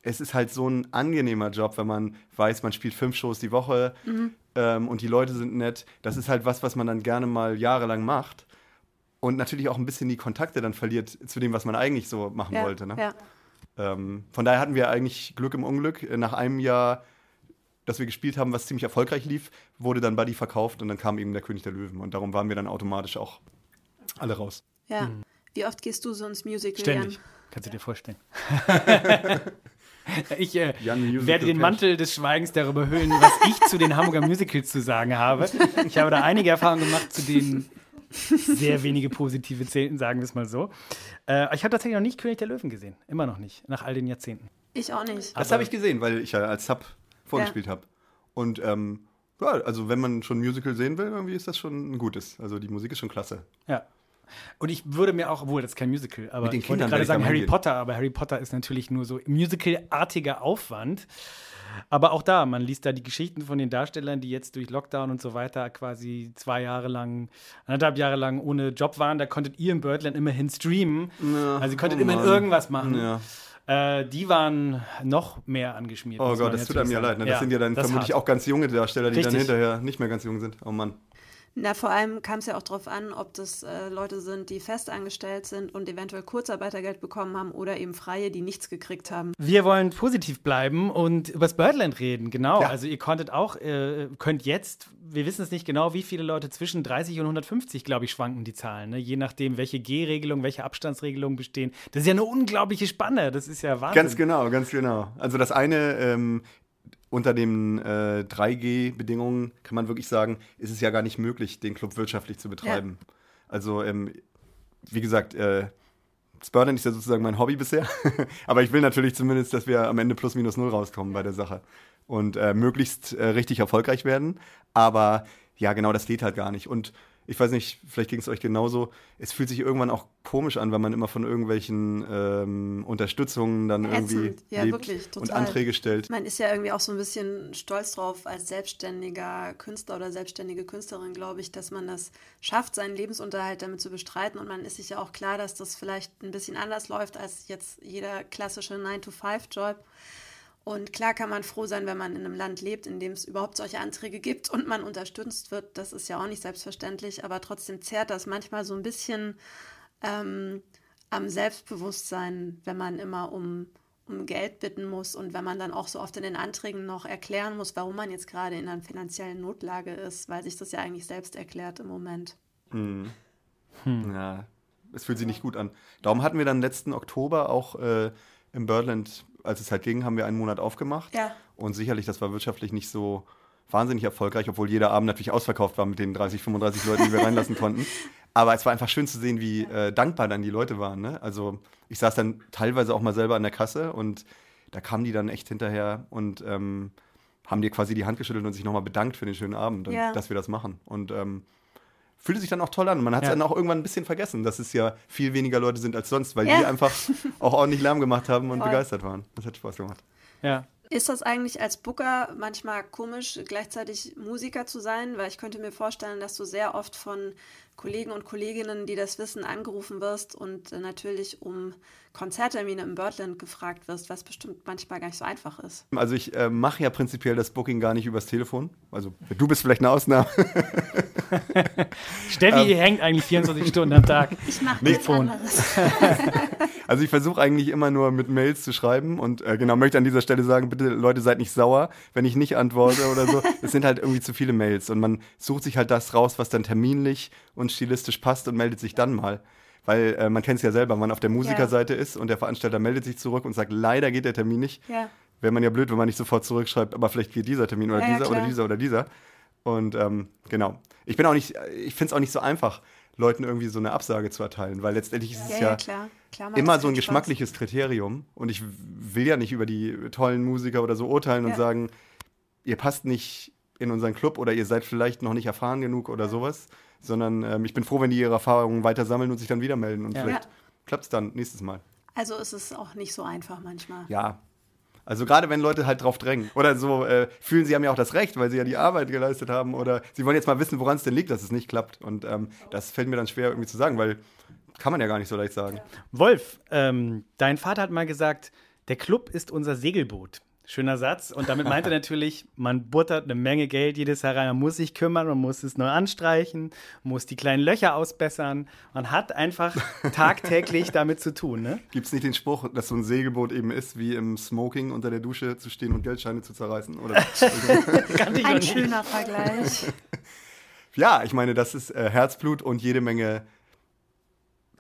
Speaker 2: es ist halt so ein angenehmer Job, wenn man weiß, man spielt fünf Shows die Woche mhm. ähm, und die Leute sind nett. Das ist halt was, was man dann gerne mal jahrelang macht und natürlich auch ein bisschen die Kontakte dann verliert zu dem, was man eigentlich so machen wollte. Ne? Ähm, von daher hatten wir eigentlich Glück im Unglück. Nach einem Jahr, das wir gespielt haben, was ziemlich erfolgreich lief, wurde dann Buddy verkauft und dann kam eben der König der Löwen. Und darum waren wir dann automatisch auch alle raus.
Speaker 1: Ja. Mhm. Wie oft gehst du so ins Musical?
Speaker 4: Ständig. Jan? Kannst du dir vorstellen. ich äh, werde den Mantel des Schweigens darüber hüllen, was ich zu den Hamburger Musicals zu sagen habe. Ich habe da einige Erfahrungen gemacht, zu denen sehr wenige positive zählten, sagen wir es mal so. Äh, ich habe tatsächlich noch nicht König der Löwen gesehen. Immer noch nicht, nach all den Jahrzehnten.
Speaker 1: Ich auch nicht.
Speaker 2: Das habe ich gesehen, weil ich ja als Sub vorgespielt ja. habe. Und ähm, ja, also wenn man schon ein Musical sehen will, irgendwie ist das schon ein gutes. Also die Musik ist schon klasse.
Speaker 4: Ja. Und ich würde mir auch, obwohl das ist kein Musical, aber ich wollte gerade sagen Harry Potter, aber Harry Potter ist natürlich nur so musicalartiger Aufwand. Aber auch da, man liest da die Geschichten von den Darstellern, die jetzt durch Lockdown und so weiter quasi zwei Jahre lang, anderthalb Jahre lang ohne Job waren. Da konntet ihr in Birdland immerhin streamen. Ja, also ihr konntet oh immerhin irgendwas machen. Ja. Äh, die waren noch mehr angeschmiert.
Speaker 2: Oh Gott, das tut einem ja leid. Ne? Das ja, sind ja dann vermutlich auch ganz junge Darsteller, die Richtig. dann hinterher nicht mehr ganz jung sind. Oh Mann.
Speaker 1: Na, vor allem kam es ja auch darauf an, ob das äh, Leute sind, die festangestellt sind und eventuell Kurzarbeitergeld bekommen haben oder eben Freie, die nichts gekriegt haben.
Speaker 4: Wir wollen positiv bleiben und über das Birdland reden, genau. Ja. Also ihr konntet auch, äh, könnt jetzt, wir wissen es nicht genau, wie viele Leute zwischen 30 und 150, glaube ich, schwanken die Zahlen, ne? je nachdem, welche G-Regelung, welche Abstandsregelungen bestehen. Das ist ja eine unglaubliche Spanne, das ist ja Wahnsinn.
Speaker 2: Ganz genau, ganz genau. Also das eine ähm, unter den äh, 3G-Bedingungen kann man wirklich sagen, ist es ja gar nicht möglich, den Club wirtschaftlich zu betreiben. Ja. Also, ähm, wie gesagt, äh, Spurden ist ja sozusagen mein Hobby bisher. Aber ich will natürlich zumindest, dass wir am Ende plus minus null rauskommen bei der Sache und äh, möglichst äh, richtig erfolgreich werden. Aber ja, genau, das geht halt gar nicht. Und ich weiß nicht, vielleicht ging es euch genauso. Es fühlt sich irgendwann auch komisch an, wenn man immer von irgendwelchen ähm, Unterstützungen dann Ätzend. irgendwie ja, lebt wirklich, und Anträge stellt.
Speaker 1: Man ist ja irgendwie auch so ein bisschen stolz drauf als selbstständiger Künstler oder selbstständige Künstlerin, glaube ich, dass man das schafft, seinen Lebensunterhalt damit zu bestreiten. Und man ist sich ja auch klar, dass das vielleicht ein bisschen anders läuft als jetzt jeder klassische 9-to-5-Job. Und klar kann man froh sein, wenn man in einem Land lebt, in dem es überhaupt solche Anträge gibt und man unterstützt wird. Das ist ja auch nicht selbstverständlich, aber trotzdem zehrt das manchmal so ein bisschen ähm, am Selbstbewusstsein, wenn man immer um, um Geld bitten muss und wenn man dann auch so oft in den Anträgen noch erklären muss, warum man jetzt gerade in einer finanziellen Notlage ist, weil sich das ja eigentlich selbst erklärt im Moment.
Speaker 2: Hm. Hm. Ja, es fühlt sich nicht gut an. Darum hatten wir dann letzten Oktober auch äh, im Birdland als es halt ging, haben wir einen Monat aufgemacht. Ja. Und sicherlich, das war wirtschaftlich nicht so wahnsinnig erfolgreich, obwohl jeder Abend natürlich ausverkauft war mit den 30, 35 Leuten, die wir reinlassen konnten. Aber es war einfach schön zu sehen, wie äh, dankbar dann die Leute waren. Ne? Also ich saß dann teilweise auch mal selber an der Kasse und da kamen die dann echt hinterher und ähm, haben dir quasi die Hand geschüttelt und sich nochmal bedankt für den schönen Abend und ja. dass wir das machen. Und ähm, fühlte sich dann auch toll an. Man hat es
Speaker 4: Ja.
Speaker 2: dann auch irgendwann ein bisschen vergessen, dass es ja viel weniger Leute sind als sonst, weil
Speaker 1: Ja.
Speaker 2: die einfach auch ordentlich Lärm gemacht haben und
Speaker 1: Voll.
Speaker 2: begeistert waren. Das hat Spaß gemacht.
Speaker 4: Ja.
Speaker 1: Ist das eigentlich als Booker manchmal komisch, gleichzeitig Musiker zu sein? Weil ich könnte mir vorstellen, dass du sehr oft von Kollegen und Kolleginnen, die das wissen, angerufen wirst und äh, natürlich um Konzerttermine im Birdland gefragt wirst, was bestimmt manchmal gar nicht so einfach ist.
Speaker 2: Also ich äh, mache ja prinzipiell das Booking gar nicht übers Telefon. Also du bist vielleicht eine Ausnahme.
Speaker 4: Steffi hängt eigentlich 24 Stunden am Tag.
Speaker 1: Ich mache nichts anderes.
Speaker 2: Also ich versuche eigentlich immer nur mit Mails zu schreiben und äh, genau möchte an dieser Stelle sagen, bitte Leute seid nicht sauer, wenn ich nicht antworte oder so. Es sind halt irgendwie zu viele Mails und man sucht sich halt das raus, was dann terminlich und stilistisch passt und meldet sich dann mal. Weil äh, man kennt es ja selber, wenn man auf der Musikerseite ist und der Veranstalter meldet sich zurück und sagt, leider geht der Termin nicht.
Speaker 1: Ja.
Speaker 2: Wäre man ja blöd, wenn man nicht sofort zurückschreibt, aber vielleicht geht dieser Termin oder
Speaker 1: Ja, ja,
Speaker 2: dieser oder dieser oder dieser. Und ähm, genau. Ich bin auch nicht, ich finde es auch nicht so einfach, Leuten irgendwie so eine Absage zu erteilen, weil letztendlich ist es
Speaker 1: Ja,
Speaker 2: ja,
Speaker 1: ja, klar. klar
Speaker 2: immer so ein
Speaker 1: keinen Spaß.
Speaker 2: geschmackliches Kriterium. Und ich will ja nicht über die tollen Musiker oder so urteilen und
Speaker 1: Ja.
Speaker 2: sagen, ihr passt nicht in unseren Club oder ihr seid vielleicht noch nicht erfahren genug oder sowas, sondern ähm, ich bin froh, wenn die ihre Erfahrungen weiter sammeln und sich dann wieder melden. Und
Speaker 4: Ja.
Speaker 2: vielleicht
Speaker 1: Ja.
Speaker 2: klappt es dann nächstes Mal.
Speaker 1: Also ist es auch nicht so einfach manchmal.
Speaker 2: Ja. Also gerade wenn Leute halt drauf drängen oder so äh, fühlen, sie haben ja auch das Recht, weil sie ja die Arbeit geleistet haben oder sie wollen jetzt mal wissen, woran es denn liegt, dass es nicht klappt. Und ähm, das fällt mir dann schwer irgendwie zu sagen, weil kann man ja gar nicht so leicht sagen.
Speaker 4: Wolf, ähm, dein Vater hat mal gesagt, der Club ist unser Segelboot. Schöner Satz. Und damit meint er natürlich, man buttert eine Menge Geld jedes Jahr rein. Man muss sich kümmern, man muss es neu anstreichen, muss die kleinen Löcher ausbessern. Man hat einfach tagtäglich damit zu tun. Ne?
Speaker 2: Gibt es nicht den Spruch, dass so ein Segelboot eben ist, wie im Smoking unter der Dusche zu stehen und Geldscheine zu zerreißen? Oder?
Speaker 1: Ein schöner Vergleich.
Speaker 2: ja, ich meine, das ist äh, Herzblut und jede Menge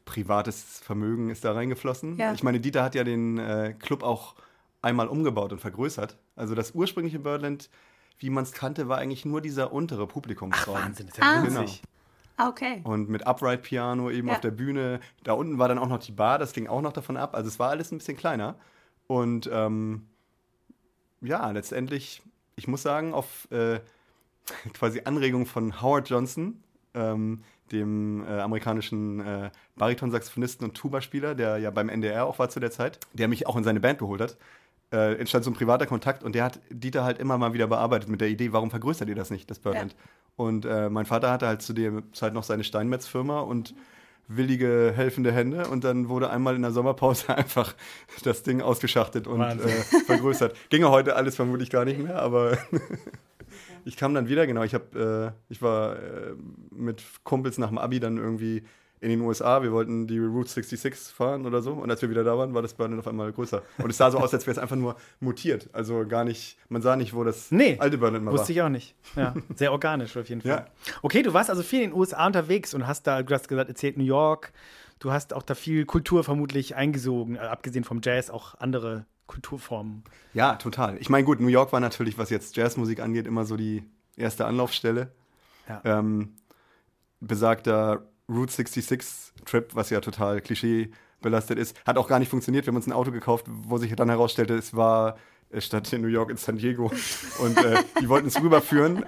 Speaker 2: privates Vermögen ist da reingeflossen.
Speaker 1: Ja.
Speaker 2: Ich meine, Dieter hat ja den äh, Club auch einmal umgebaut und vergrößert. Also das ursprüngliche Birdland, wie man es kannte, war eigentlich nur dieser untere Publikumsraum.
Speaker 4: Wahnsinn, das ist ja
Speaker 1: Ah.
Speaker 4: winzig.
Speaker 1: Ah, okay.
Speaker 2: Und mit Upright Piano eben
Speaker 1: Ja.
Speaker 2: auf der Bühne. Da unten war dann auch noch die Bar, das ging auch noch davon ab. Also es war alles ein bisschen kleiner. Und ähm, ja, letztendlich, ich muss sagen, auf äh, quasi Anregung von Howard Johnson, ähm, dem äh, amerikanischen äh, Baritonsaxophonisten und Tuba-Spieler, der ja beim NDR auch war zu der Zeit, der mich auch in seine Band geholt hat, äh, entstand so ein privater Kontakt und der hat Dieter halt immer mal wieder bearbeitet mit der Idee, warum vergrößert ihr das nicht, das Birdland? Und äh, mein Vater hatte halt zu der Zeit noch seine Steinmetz-Firma und willige, helfende Hände und dann wurde einmal in der Sommerpause einfach das Ding ausgeschachtet und äh, vergrößert. Ginge heute alles vermutlich gar nicht mehr, aber ich kam dann wieder, genau, ich habe, äh, ich war äh, mit Kumpels nach dem Abi dann irgendwie in den USA, wir wollten die Route 66 fahren oder so und als wir wieder da waren, war das Birdland auf einmal größer. Und es sah so aus, als wäre es einfach nur mutiert, also gar nicht, man sah nicht, wo das
Speaker 4: Nee,
Speaker 2: alte Birdland mal
Speaker 4: Wusste
Speaker 2: war.
Speaker 4: ich auch nicht. Ja, sehr organisch auf jeden Fall.
Speaker 2: Ja.
Speaker 4: Okay, du warst also viel in den USA unterwegs und hast da, du hast gesagt, erzählt New York. Du hast auch da viel Kultur vermutlich eingesogen, äh, abgesehen vom Jazz auch andere Kulturformen.
Speaker 2: Ja, total. Ich meine, gut, New York war natürlich, was jetzt Jazzmusik angeht, immer so die erste Anlaufstelle.
Speaker 4: Ja.
Speaker 2: Ähm, besagter Route 66 Trip, was ja total klischeebelastet ist, hat auch gar nicht funktioniert. Wir haben uns ein Auto gekauft, wo sich dann herausstellte, es war äh, statt in New York in San Diego. Und äh, die wollten es rüberführen,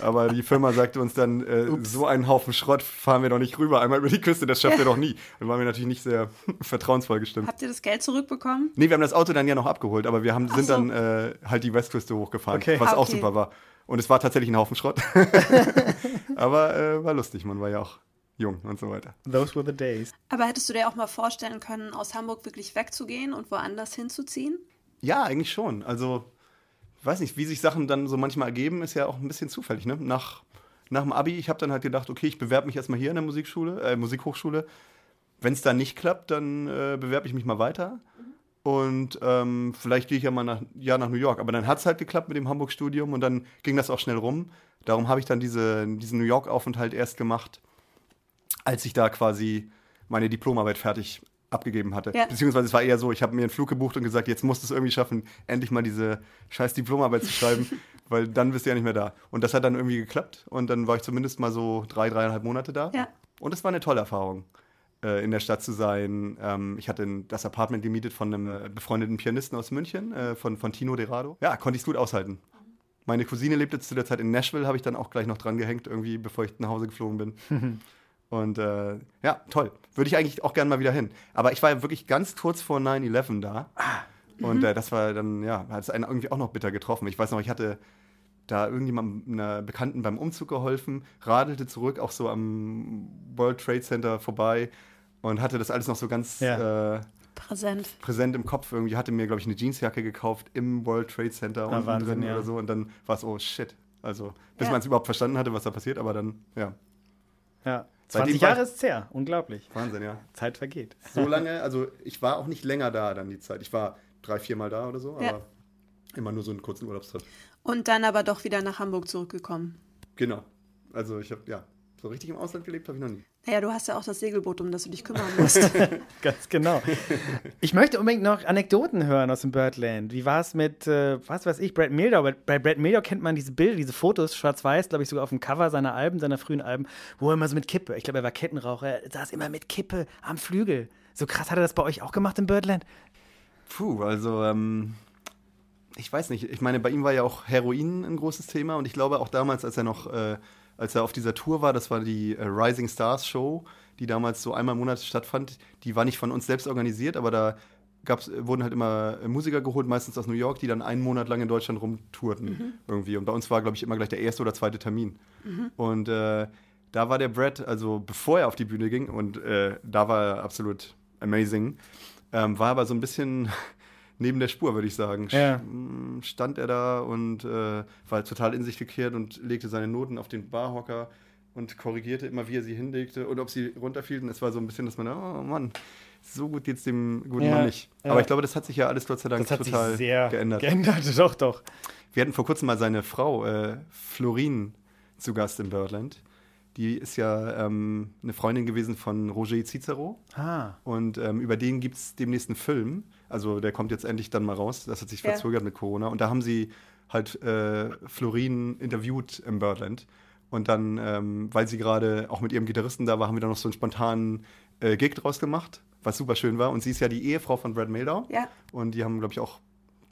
Speaker 2: aber die Firma sagte uns dann, äh, so einen Haufen Schrott fahren wir doch nicht rüber, einmal über die Küste, das schafft ihr doch nie. Dann waren wir natürlich nicht sehr vertrauensvoll gestimmt.
Speaker 1: Habt ihr das Geld zurückbekommen?
Speaker 2: Nee, wir haben das Auto dann ja noch abgeholt, aber wir haben, sind
Speaker 1: so.
Speaker 2: dann äh, halt die Westküste hochgefahren,
Speaker 4: Okay.
Speaker 2: was
Speaker 1: Ah,
Speaker 2: auch
Speaker 1: okay.
Speaker 2: super war. Und es war tatsächlich ein Haufen Schrott. aber äh, war lustig, man war ja auch jung und so weiter.
Speaker 4: Those were the days.
Speaker 1: Aber hättest du dir auch mal vorstellen können, aus Hamburg wirklich wegzugehen und woanders hinzuziehen?
Speaker 2: Ja, eigentlich schon. Also, ich weiß nicht, wie sich Sachen dann so manchmal ergeben, ist ja auch ein bisschen zufällig. Ne? Nach, nach dem Abi, ich habe dann halt gedacht, okay, ich bewerbe mich erstmal hier in der Musikschule, äh, Musikhochschule. Wenn es dann nicht klappt, dann äh, bewerbe ich mich mal weiter. Und ähm, vielleicht gehe ich ja mal nach, ja, nach New York. Aber dann hat es halt geklappt mit dem Hamburg-Studium und dann ging das auch schnell rum. Darum habe ich dann diese, diesen New York-Aufenthalt erst gemacht, als ich da quasi meine Diplomarbeit fertig abgegeben hatte.
Speaker 1: Ja.
Speaker 2: Beziehungsweise es war eher so, ich habe mir einen Flug gebucht und gesagt, jetzt musst du es irgendwie schaffen, endlich mal diese scheiß Diplomarbeit zu schreiben, weil dann bist du ja nicht mehr da. Und das hat dann irgendwie geklappt und dann war ich zumindest mal so drei, dreieinhalb Monate da.
Speaker 1: Ja.
Speaker 2: Und es war eine tolle Erfahrung, äh, in der Stadt zu sein. Ähm, ich hatte das Apartment gemietet von einem äh, befreundeten Pianisten aus München, äh, von, von Tino Derado. Ja, konnte ich es gut aushalten. Meine Cousine lebte zu der Zeit in Nashville, habe ich dann auch gleich noch dran gehängt, irgendwie, bevor ich nach Hause geflogen bin. Und äh, ja, toll. Würde ich eigentlich auch gerne mal wieder hin. Aber ich war ja wirklich ganz kurz vor 9-11 da. Und äh, das war dann, ja, hat es einen irgendwie auch noch bitter getroffen. Ich weiß noch, ich hatte da irgendjemandem, einer Bekannten beim Umzug geholfen, radelte zurück, auch so am World Trade Center vorbei und hatte das alles noch so ganz
Speaker 4: Ja.
Speaker 2: äh,
Speaker 1: Präsent.
Speaker 2: präsent im Kopf. Irgendwie hatte mir, glaube ich, eine Jeansjacke gekauft im World Trade Center
Speaker 4: Ah,
Speaker 2: unten
Speaker 4: Wahnsinn,
Speaker 2: drin
Speaker 4: ja.
Speaker 2: oder so. Und dann war es, oh shit. Also, bis
Speaker 1: Ja.
Speaker 2: man es überhaupt verstanden hatte, was da passiert, aber dann, ja,
Speaker 4: Ja.
Speaker 2: Seitdem
Speaker 4: 20
Speaker 2: war
Speaker 4: Jahre ist es her. Unglaublich.
Speaker 2: Wahnsinn, ja.
Speaker 4: Zeit vergeht.
Speaker 2: So lange, also ich war auch nicht länger da dann die Zeit. Ich war drei, vier Mal da oder so, aber
Speaker 1: Ja.
Speaker 2: immer nur so einen kurzen Urlaubstrip.
Speaker 1: Und dann aber doch wieder nach Hamburg zurückgekommen.
Speaker 2: Genau. Also ich habe, ja, so richtig im Ausland gelebt habe ich noch nie.
Speaker 1: Naja, du hast ja auch das Segelboot, um das du dich kümmern musst.
Speaker 4: Ganz genau. Ich möchte unbedingt noch Anekdoten hören aus dem Birdland. Wie war es mit, äh, was weiß ich, Brad Mildau? Bei, Brad Mildau kennt man diese Bilder, diese Fotos, schwarz-weiß, glaube ich, sogar auf dem Cover seiner Alben, seiner frühen Alben, wo er immer so mit Kippe, ich glaube, er war Kettenraucher, er saß immer mit Kippe am Flügel. So krass hat er das bei euch auch gemacht im Birdland?
Speaker 2: Puh, also ähm, ich weiß nicht. Ich meine, bei ihm war ja auch Heroin ein großes Thema und ich glaube auch damals, als er noch, äh, als er auf dieser Tour war, das war die äh, Rising Stars Show, die damals so einmal im Monat stattfand. Die war nicht von uns selbst organisiert, aber da gab's, wurden halt immer äh, Musiker geholt, meistens aus New York, die dann einen Monat lang in Deutschland rumtourten irgendwie. Und bei uns war, glaube ich, immer gleich der erste oder zweite Termin. Und äh, da war der Brad, also bevor er auf die Bühne ging, und äh, da war er absolut amazing, ähm, war aber so ein bisschen neben der Spur, würde ich sagen.
Speaker 4: Ja.
Speaker 2: Sch- Stand er da und äh, war total in sich gekehrt und legte seine Noten auf den Barhocker und korrigierte immer, wie er sie hinlegte und ob sie runterfielen. Es war so ein bisschen, dass man, oh Mann, so gut geht's dem guten
Speaker 4: Ja,
Speaker 2: Mann nicht.
Speaker 4: ja.
Speaker 2: Aber ich glaube, das hat sich ja alles Gott sei Dank
Speaker 4: Das hat
Speaker 2: total geändert.
Speaker 4: geändert. Doch, doch.
Speaker 2: Wir hatten vor kurzem mal seine Frau, äh, Florin, zu Gast im Birdland. Die ist ja ähm, eine Freundin gewesen von Roger Cicero.
Speaker 4: Ah.
Speaker 2: Und ähm, über den gibt es demnächst einen Film. Also der kommt jetzt endlich dann mal raus. Das hat sich
Speaker 1: Ja.
Speaker 2: verzögert mit Corona. Und da haben sie halt äh, Florin interviewt im Birdland. Und dann, ähm, weil sie gerade auch mit ihrem Gitarristen da war, haben wir dann noch so einen spontanen äh, Gig draus gemacht, was super schön war. Und sie ist ja die Ehefrau von Brad Mehldau.
Speaker 1: ja.
Speaker 2: Und die haben, glaube ich, auch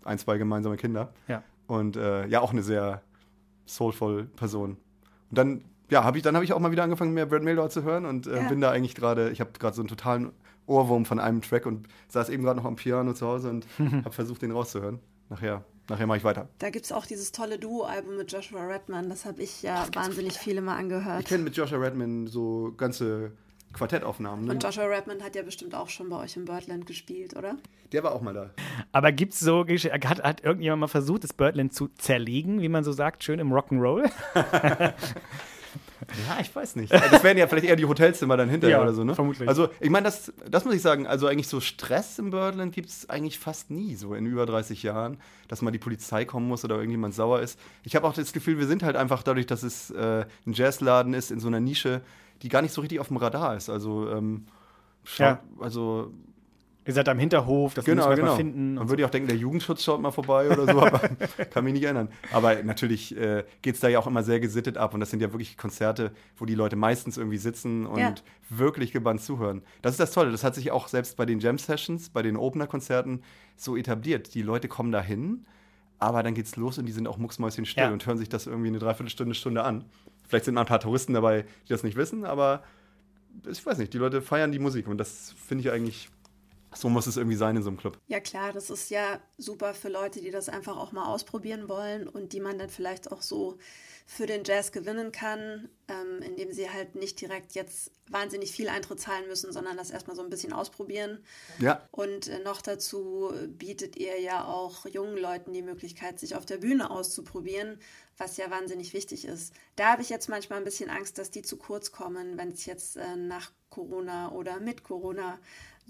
Speaker 2: ein, zwei gemeinsame Kinder.
Speaker 4: Ja.
Speaker 2: Und äh, ja, auch eine sehr soulful Person. Und dann, ja, habe ich, dann habe ich auch mal wieder angefangen, mehr Brad Mehldau zu hören und äh,
Speaker 1: Ja.
Speaker 2: bin da eigentlich gerade, ich habe gerade so einen totalen Ohrwurm von einem Track und saß eben gerade noch am Piano zu Hause und habe versucht, den rauszuhören. Nachher, nachher mache ich weiter.
Speaker 1: Da gibt es auch dieses tolle Duo-Album mit Joshua Redman. Das habe ich ja wahnsinnig viele Mal
Speaker 2: Ich
Speaker 1: angehört.
Speaker 2: kenne mit Joshua Redman so ganze Quartettaufnahmen. Ne?
Speaker 1: Und Joshua Redman hat ja bestimmt auch schon bei euch im Birdland gespielt, oder?
Speaker 2: Der war auch mal da.
Speaker 4: Aber gibt es so, hat, hat irgendjemand mal versucht, das Birdland zu zerlegen, wie man so sagt, schön im Rock'n'Roll?
Speaker 2: Ja, ich weiß nicht. Das wären ja vielleicht eher die Hotelzimmer dann hinterher
Speaker 4: Ja,
Speaker 2: oder so, ne?
Speaker 4: vermutlich.
Speaker 2: Also, ich meine, das, das muss ich sagen, also eigentlich so Stress im Birdland gibt es eigentlich fast nie, so in über 30 Jahren, dass mal die Polizei kommen muss oder irgendjemand sauer ist. Ich habe auch das Gefühl, wir sind halt einfach dadurch, dass es äh, ein Jazzladen ist, in so einer Nische, die gar nicht so richtig auf dem Radar ist. Also, ähm,
Speaker 4: Ja.
Speaker 2: also
Speaker 4: Ihr seid am Hinterhof, das
Speaker 2: genau,
Speaker 4: muss man
Speaker 2: genau.
Speaker 4: mal finden.
Speaker 2: Man
Speaker 4: und
Speaker 2: würde ja auch denken, der Jugendschutz schaut mal vorbei oder so, aber kann mich nicht ändern. Aber natürlich äh, geht es da ja auch immer sehr gesittet ab und das sind ja wirklich Konzerte, wo die Leute meistens irgendwie sitzen und
Speaker 1: Ja.
Speaker 2: wirklich gebannt zuhören. Das ist das Tolle, das hat sich auch selbst bei den Jam Sessions, bei den Opener-Konzerten so etabliert. Die Leute kommen da hin, aber dann geht's los und die sind auch mucksmäuschenstill
Speaker 4: Ja.
Speaker 2: und hören sich das irgendwie eine Dreiviertelstunde, Stunde an. Vielleicht sind mal ein paar Touristen dabei, die das nicht wissen, aber ich weiß nicht, die Leute feiern die Musik und das finde ich eigentlich, so muss es irgendwie sein in so einem Club.
Speaker 1: Ja klar, das ist ja super für Leute, die das einfach auch mal ausprobieren wollen und die man dann vielleicht auch so für den Jazz gewinnen kann, ähm, indem sie halt nicht direkt jetzt wahnsinnig viel Eintritt zahlen müssen, sondern das erstmal so ein bisschen ausprobieren.
Speaker 2: Ja,
Speaker 1: Und äh, noch dazu bietet ihr ja auch jungen Leuten die Möglichkeit, sich auf der Bühne auszuprobieren, was ja wahnsinnig wichtig ist. Da habe ich jetzt manchmal ein bisschen Angst, dass die zu kurz kommen, wenn es jetzt äh, nach Corona oder mit Corona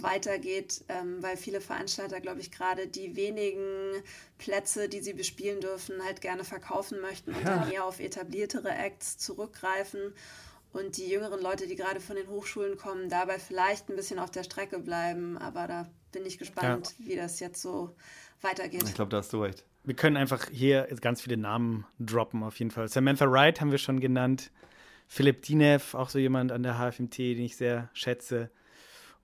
Speaker 1: weitergeht, ähm, weil viele Veranstalter, glaube ich, gerade die wenigen Plätze, die sie bespielen dürfen, halt gerne verkaufen möchten und dann eher auf etabliertere Acts zurückgreifen. Und die jüngeren Leute, die gerade von den Hochschulen kommen, dabei vielleicht ein bisschen auf der Strecke bleiben. Aber da bin ich gespannt, wie das jetzt so weitergeht.
Speaker 2: ich glaube, da hast du recht.
Speaker 4: Wir können einfach hier jetzt ganz viele Namen droppen, auf jeden Fall. Samantha Wright haben wir schon genannt. Philipp Dinev, auch so jemand an der HFMT, den ich sehr schätze.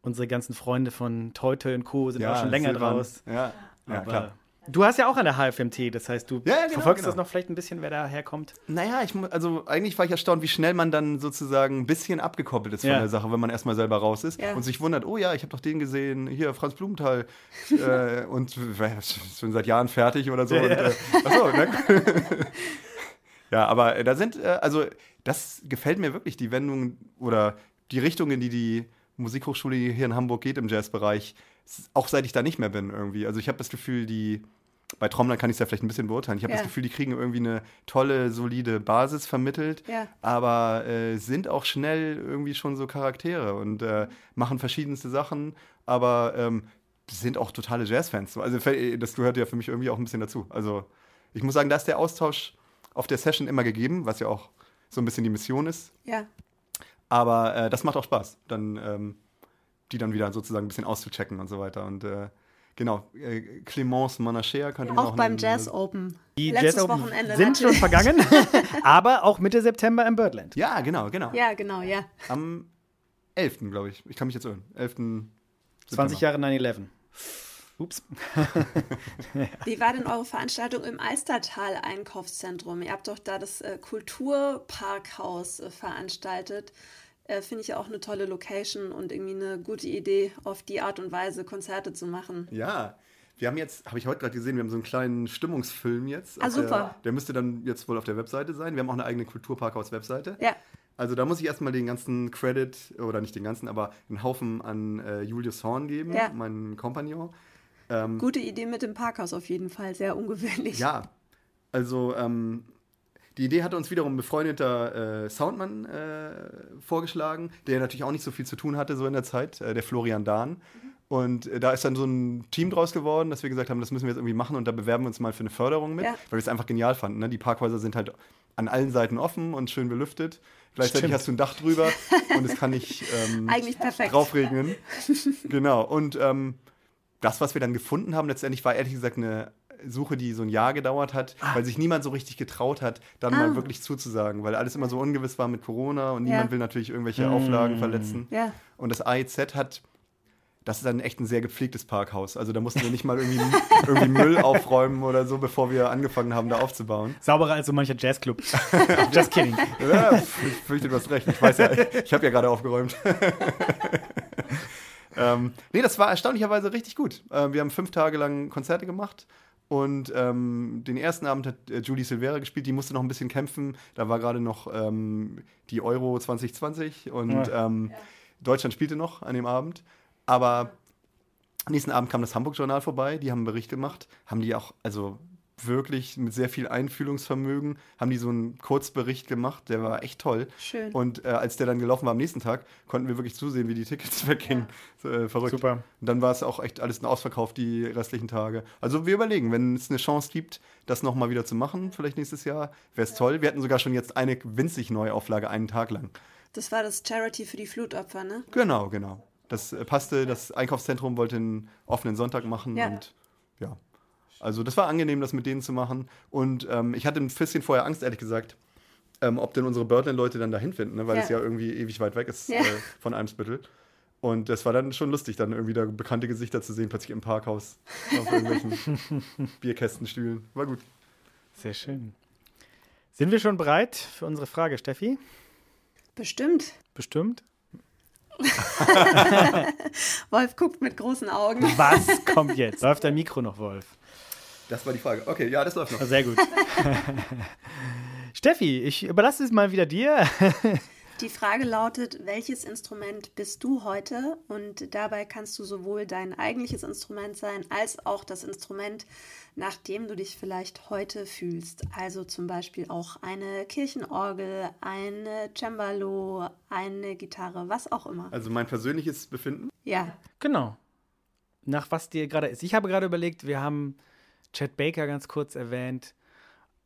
Speaker 4: Unsere ganzen Freunde von Toy Toy und Co. sind auch schon länger
Speaker 2: Silvan.
Speaker 4: draus.
Speaker 2: Ja, ja klar.
Speaker 4: Du hast ja auch an der HFMT, das heißt, du
Speaker 2: Ja, genau,
Speaker 4: verfolgst
Speaker 2: genau.
Speaker 4: das noch vielleicht ein bisschen, wer da herkommt.
Speaker 2: Naja, ich, also eigentlich war ich erstaunt, wie schnell man dann sozusagen ein bisschen abgekoppelt ist von
Speaker 4: Ja.
Speaker 2: der Sache, wenn man erstmal selber raus ist
Speaker 1: Ja.
Speaker 2: und sich wundert, oh ja, ich habe doch den gesehen, hier Franz Blumenthal äh, und äh, schon seit Jahren fertig oder so. Und, äh, achso, ne? ja, aber äh, da sind, äh, also das gefällt mir wirklich, die Wendung oder die Richtung, in die die Musikhochschule hier in Hamburg geht im Jazzbereich, auch seit ich da nicht mehr bin irgendwie. Also ich habe das Gefühl, die bei Trommlern kann ich es ja vielleicht ein bisschen beurteilen. Ich habe
Speaker 1: Ja.
Speaker 2: das Gefühl, die kriegen irgendwie eine tolle, solide Basis vermittelt,
Speaker 1: Ja.
Speaker 2: aber äh, sind auch schnell irgendwie schon so Charaktere und äh, machen verschiedenste Sachen, aber ähm, sind auch totale Jazzfans. So, Also fä- das gehört ja für mich irgendwie auch ein bisschen dazu. Also ich muss sagen, da ist der Austausch auf der Session immer gegeben, was ja auch so ein bisschen die Mission ist.
Speaker 1: Ja.
Speaker 2: Aber äh, das macht auch Spaß, dann ähm, die dann wieder sozusagen ein bisschen auszuchecken und so weiter. Und äh, genau, äh, Clémence Monacher könnte man auch
Speaker 1: Auch beim
Speaker 2: nennen.
Speaker 1: Jazz Open.
Speaker 4: Die
Speaker 1: Letztes
Speaker 4: Jazz Open
Speaker 1: Wochenende
Speaker 4: sind schon
Speaker 1: natürlich.
Speaker 4: vergangen, aber auch Mitte September im Birdland.
Speaker 2: Ja, genau, genau.
Speaker 1: Ja, genau, ja.
Speaker 2: Am 11. glaube ich. Ich kann mich jetzt irren. 11.
Speaker 4: 20 Jahre 9-11. Ups.
Speaker 1: Wie war denn eure Veranstaltung im Alstertal Einkaufszentrum? Ihr habt doch da das äh, Kulturparkhaus äh, veranstaltet. Äh, Finde ich ja auch eine tolle Location und irgendwie eine gute Idee, auf die Art und Weise Konzerte zu machen.
Speaker 2: Ja. Wir haben jetzt, habe ich heute gerade gesehen, wir haben so einen kleinen Stimmungsfilm jetzt.
Speaker 1: Ah, super.
Speaker 2: Der, der müsste dann jetzt wohl auf der Webseite sein. Wir haben auch eine eigene Kulturparkhaus-Webseite.
Speaker 1: Ja,
Speaker 2: Also da muss ich erstmal den ganzen Credit, oder nicht den ganzen, aber einen Haufen an äh, Julius Horn geben,
Speaker 1: Ja.
Speaker 2: meinen Kompagnon. Ähm,
Speaker 1: gute Idee mit dem Parkhaus auf jeden Fall. Sehr ungewöhnlich.
Speaker 2: Ja, also ähm, die Idee hatte uns wiederum ein befreundeter äh, Soundmann äh, vorgeschlagen, der natürlich auch nicht so viel zu tun hatte so in der Zeit, äh, der Florian Dahn. Und äh, da ist dann so ein Team draus geworden, dass wir gesagt haben, das müssen wir jetzt irgendwie machen und da bewerben wir uns mal für eine Förderung mit,
Speaker 1: Ja.
Speaker 2: weil wir es einfach genial fanden. Ne? Die Parkhäuser sind halt an allen Seiten offen und schön belüftet. Gleichzeitig
Speaker 4: Stimmt.
Speaker 2: hast du ein Dach drüber und es kann nicht ähm,
Speaker 1: Eigentlich perfekt.
Speaker 2: draufregnen. genau. Und ähm, das, was wir dann gefunden haben, letztendlich war ehrlich gesagt eine Suche, die so ein Jahr gedauert hat, weil sich niemand so richtig getraut hat, dann
Speaker 1: Ah.
Speaker 2: mal wirklich zuzusagen, weil alles immer so ungewiss war mit Corona und
Speaker 1: Ja.
Speaker 2: niemand will natürlich irgendwelche Auflagen verletzen.
Speaker 1: Ja.
Speaker 2: Und das AEZ hat, das ist dann echt ein sehr gepflegtes Parkhaus. Also da mussten wir nicht mal irgendwie, irgendwie Müll aufräumen oder so, bevor wir angefangen haben, da aufzubauen.
Speaker 4: Sauberer als so mancher Jazzclub. Just kidding.
Speaker 2: Ja, ich fürchte, du hast recht. Ich weiß ja, ich habe ja gerade aufgeräumt. ähm, nee, das war erstaunlicherweise richtig gut. Ähm, wir haben fünf Tage lang Konzerte gemacht. Und ähm, den ersten Abend hat äh, Julie Silvera gespielt, die musste noch ein bisschen kämpfen. Da war gerade noch ähm, die Euro 2020 und
Speaker 4: Ja.
Speaker 2: ähm, Deutschland spielte noch an dem Abend. Aber nächsten Abend kam das Hamburg-Journal vorbei, die haben einen Bericht gemacht, haben die auch, also wirklich mit sehr viel Einfühlungsvermögen, haben die so einen Kurzbericht gemacht, der war echt toll.
Speaker 1: Schön.
Speaker 2: Und äh, als der dann gelaufen war am nächsten Tag, konnten wir wirklich zusehen, wie die Tickets weggingen. So, äh, verrückt.
Speaker 4: Super.
Speaker 2: Und dann war es auch echt alles ein Ausverkauf die restlichen Tage. Also wir überlegen, wenn es eine Chance gibt, das nochmal wieder zu machen, vielleicht nächstes Jahr, wäre es toll. Wir hatten sogar schon jetzt eine winzig neue Auflage, einen Tag lang.
Speaker 1: Das war das Charity für die Flutopfer, ne?
Speaker 2: Genau, genau. Das äh, passte, das Einkaufszentrum wollte einen offenen Sonntag machen
Speaker 1: Ja.
Speaker 2: und ja. Also das war angenehm, das mit denen zu machen. Und ähm, ich hatte ein bisschen vorher Angst, ehrlich gesagt, ähm, ob denn unsere Birdland-Leute dann dahin finden, ne? weil
Speaker 1: Ja.
Speaker 2: es ja irgendwie ewig weit weg ist
Speaker 1: Ja.
Speaker 2: äh, von Eimsbüttel. Und das war dann schon lustig, dann irgendwie da bekannte Gesichter zu sehen, plötzlich im Parkhaus auf irgendwelchen Bierkästenstühlen. War gut.
Speaker 4: Sehr schön. Sind wir schon bereit für unsere Frage, Steffi?
Speaker 1: Bestimmt.
Speaker 4: Bestimmt.
Speaker 1: Wolf guckt mit großen Augen.
Speaker 4: Was kommt jetzt? Läuft dein Mikro noch, Wolf?
Speaker 2: Das war die Frage. Okay, ja, das läuft noch.
Speaker 4: Sehr gut. Steffi, ich überlasse es mal wieder dir.
Speaker 1: Die Frage lautet, welches Instrument bist du heute? Und dabei kannst du sowohl dein eigentliches Instrument sein, als auch das Instrument, nach dem du dich vielleicht heute fühlst. Also zum Beispiel auch eine Kirchenorgel, eine Cembalo, eine Gitarre, was auch immer.
Speaker 2: Also mein persönliches Befinden.
Speaker 1: Ja,
Speaker 4: Genau. Nach was dir gerade ist. Ich habe gerade überlegt, wir haben Chad Baker ganz kurz erwähnt.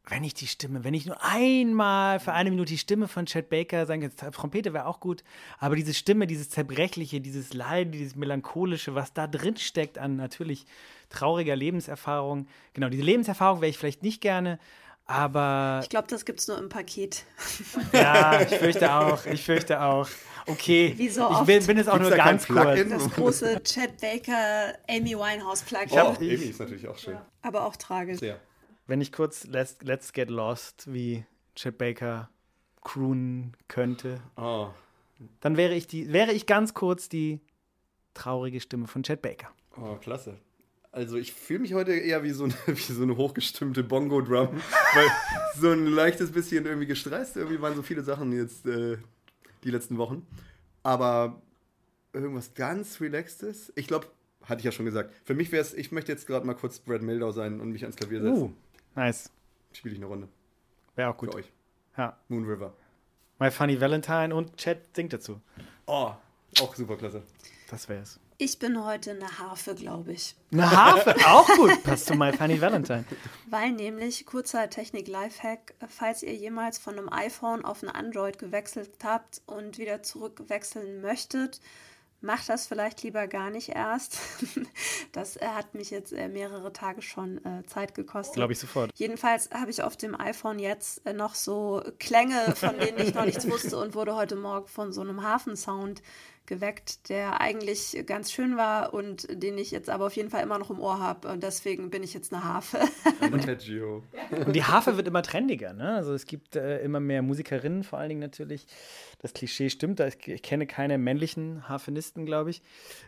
Speaker 4: Wenn ich die Stimme, wenn ich nur einmal für eine Minute die Stimme von Chad Baker sagen könnte, Trompete wäre auch gut, aber diese Stimme, dieses Zerbrechliche, dieses Leiden, dieses Melancholische, was da drin steckt an natürlich trauriger Lebenserfahrung, genau, diese Lebenserfahrung wäre ich vielleicht nicht gerne, Aber
Speaker 1: Ich glaube, das gibt es nur im Paket.
Speaker 4: ja, ich fürchte auch. Ich fürchte auch. Okay.
Speaker 1: Wie so
Speaker 4: ich bin, bin jetzt auch
Speaker 2: Gibt's
Speaker 4: nur ganz kurz.
Speaker 1: Das große Chad Baker, Amy Winehouse Plugin.
Speaker 2: Oh, Amy ist natürlich auch schön.
Speaker 1: Aber auch tragisch.
Speaker 2: Sehr.
Speaker 4: Wenn ich kurz Let's, Let's Get Lost wie Chet Baker croonen könnte,
Speaker 2: Oh.
Speaker 4: dann wäre ich, die, wäre ich ganz kurz die traurige Stimme von Chet Baker.
Speaker 2: oh, klasse. Also ich fühle mich heute eher wie so eine, wie so eine hochgestimmte Bongo-Drum, weil so ein leichtes bisschen irgendwie gestresst. Irgendwie waren so viele Sachen jetzt äh, die letzten Wochen. Aber irgendwas ganz Relaxtes. Ich glaube, hatte ich ja schon gesagt. Für mich wäre es, ich möchte jetzt gerade mal kurz Brad Mildau sein und mich ans Klavier setzen.
Speaker 4: Uh, nice.
Speaker 2: Spiele ich eine Runde
Speaker 4: Wäre auch gut.
Speaker 2: für euch.
Speaker 4: Ja.
Speaker 2: Moon River.
Speaker 4: My Funny Valentine und Chet singt dazu.
Speaker 2: Oh, auch super klasse.
Speaker 4: Das wär's.
Speaker 1: Ich bin heute eine Harfe, glaube ich.
Speaker 4: Eine Harfe, auch gut. Passt zu My Funny Valentine.
Speaker 1: Weil nämlich, kurzer Technik-Lifehack, falls ihr jemals von einem iPhone auf ein Android gewechselt habt und wieder zurückwechseln möchtet, macht das vielleicht lieber gar nicht erst. Das äh, hat mich jetzt äh, mehrere Tage schon äh, Zeit gekostet.
Speaker 4: Glaube ich sofort.
Speaker 1: Jedenfalls habe ich auf dem iPhone jetzt noch so Klänge, von denen ich noch nichts wusste und wurde heute Morgen von so einem Hafensound geweckt, der eigentlich ganz schön war und den ich jetzt aber auf jeden Fall immer noch im Ohr habe. Und deswegen bin ich jetzt eine Harfe.
Speaker 2: Arpeggio.
Speaker 4: Und die Harfe wird immer trendiger, ne? Also es gibt äh, immer mehr Musikerinnen, vor allen Dingen natürlich. Das Klischee stimmt, da ich, ich kenne keine männlichen Harfenisten, glaube ich.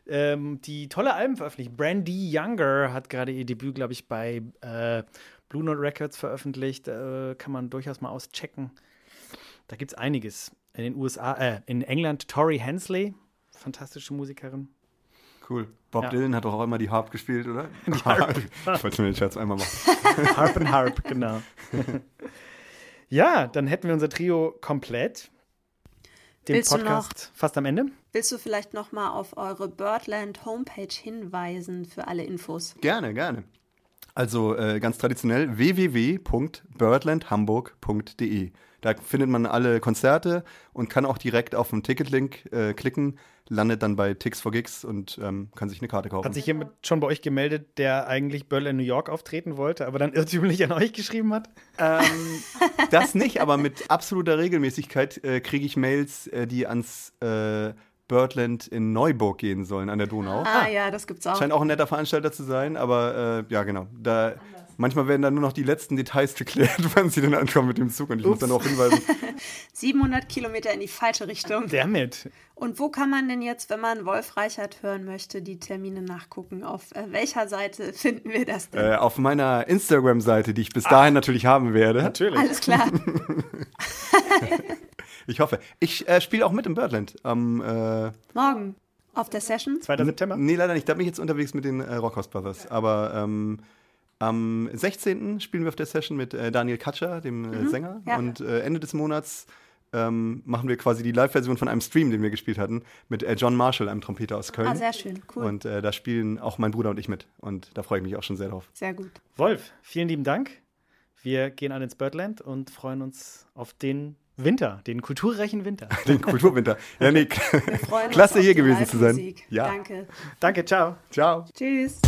Speaker 4: Ähm, die tolle Alben veröffentlicht. Brandy Younger hat gerade ihr Debüt, glaube ich, bei äh, Blue Note Records veröffentlicht. Äh, kann man durchaus mal auschecken. Da gibt es einiges. In den USA, äh, in England Tori Hensley, fantastische Musikerin.
Speaker 2: Cool. Bob
Speaker 4: Ja.
Speaker 2: Dylan hat doch auch immer die Harp gespielt, oder? ich wollte nur den Scherz einmal machen.
Speaker 4: Harp and Harp, genau. ja, dann hätten wir unser Trio komplett. Den
Speaker 1: Willst du
Speaker 4: Podcast fast am Ende.
Speaker 1: Willst du vielleicht noch mal auf eure Birdland Homepage hinweisen für alle Infos?
Speaker 2: Gerne, gerne. Also äh, ganz traditionell www.birdlandhamburg.de. Da findet man alle Konzerte und kann auch direkt auf den Ticketlink äh, klicken, landet dann bei Tix for Gigs und ähm, kann sich eine Karte kaufen.
Speaker 4: Hat sich jemand schon bei euch gemeldet, der eigentlich Berlin New York auftreten wollte, aber dann irrtümlich an euch geschrieben hat?
Speaker 2: Ähm, das nicht, aber mit absoluter Regelmäßigkeit äh, kriege ich Mails, äh, die ans äh, Birdland in Neuburg gehen sollen, an der Donau.
Speaker 1: Ah ja, das gibt's auch.
Speaker 2: Scheint auch ein netter Veranstalter zu sein, aber äh, ja, genau. Da, manchmal werden dann nur noch die letzten Details geklärt, wann sie dann ankommen mit dem Zug. Und ich muss dann darauf hinweisen.
Speaker 1: 700 Kilometer in die falsche Richtung.
Speaker 4: Damit.
Speaker 1: Und wo kann man denn jetzt, wenn man Wolf Reichert hören möchte, die Termine nachgucken? Auf äh, welcher Seite finden wir das denn?
Speaker 2: Äh, auf meiner Instagram-Seite, die ich bis dahin natürlich haben werde.
Speaker 4: Natürlich.
Speaker 1: Alles klar.
Speaker 2: Ich hoffe. Ich äh, spiele auch mit im Birdland. Am, äh,
Speaker 1: Morgen auf der Session.
Speaker 4: 2. September.
Speaker 2: nee, leider nicht. Da bin ich jetzt unterwegs mit den äh, Rockhouse Brothers. Aber ähm, am 16. spielen wir auf der Session mit äh, Daniel Katscher, dem äh, Sänger.
Speaker 1: ja.
Speaker 2: Und äh, Ende des Monats ähm, machen wir quasi die Live-Version von einem Stream, den wir gespielt hatten, mit äh, John Marshall, einem Trompeter aus Köln.
Speaker 1: Ah, sehr schön. Cool.
Speaker 2: Und äh, da spielen auch mein Bruder und ich mit. Und da freue ich mich auch schon sehr drauf.
Speaker 1: sehr gut.
Speaker 4: Wolf, vielen lieben Dank. Wir gehen alle ins Birdland und freuen uns auf den Winter, den kulturreichen Winter.
Speaker 2: Den Kulturwinter. Ja, nee,
Speaker 1: Wir freuen uns
Speaker 2: klasse
Speaker 1: auf
Speaker 2: hier
Speaker 1: die
Speaker 2: gewesen zu sein. Ja.
Speaker 1: Danke.
Speaker 4: Danke, ciao.
Speaker 2: Ciao.
Speaker 1: Tschüss.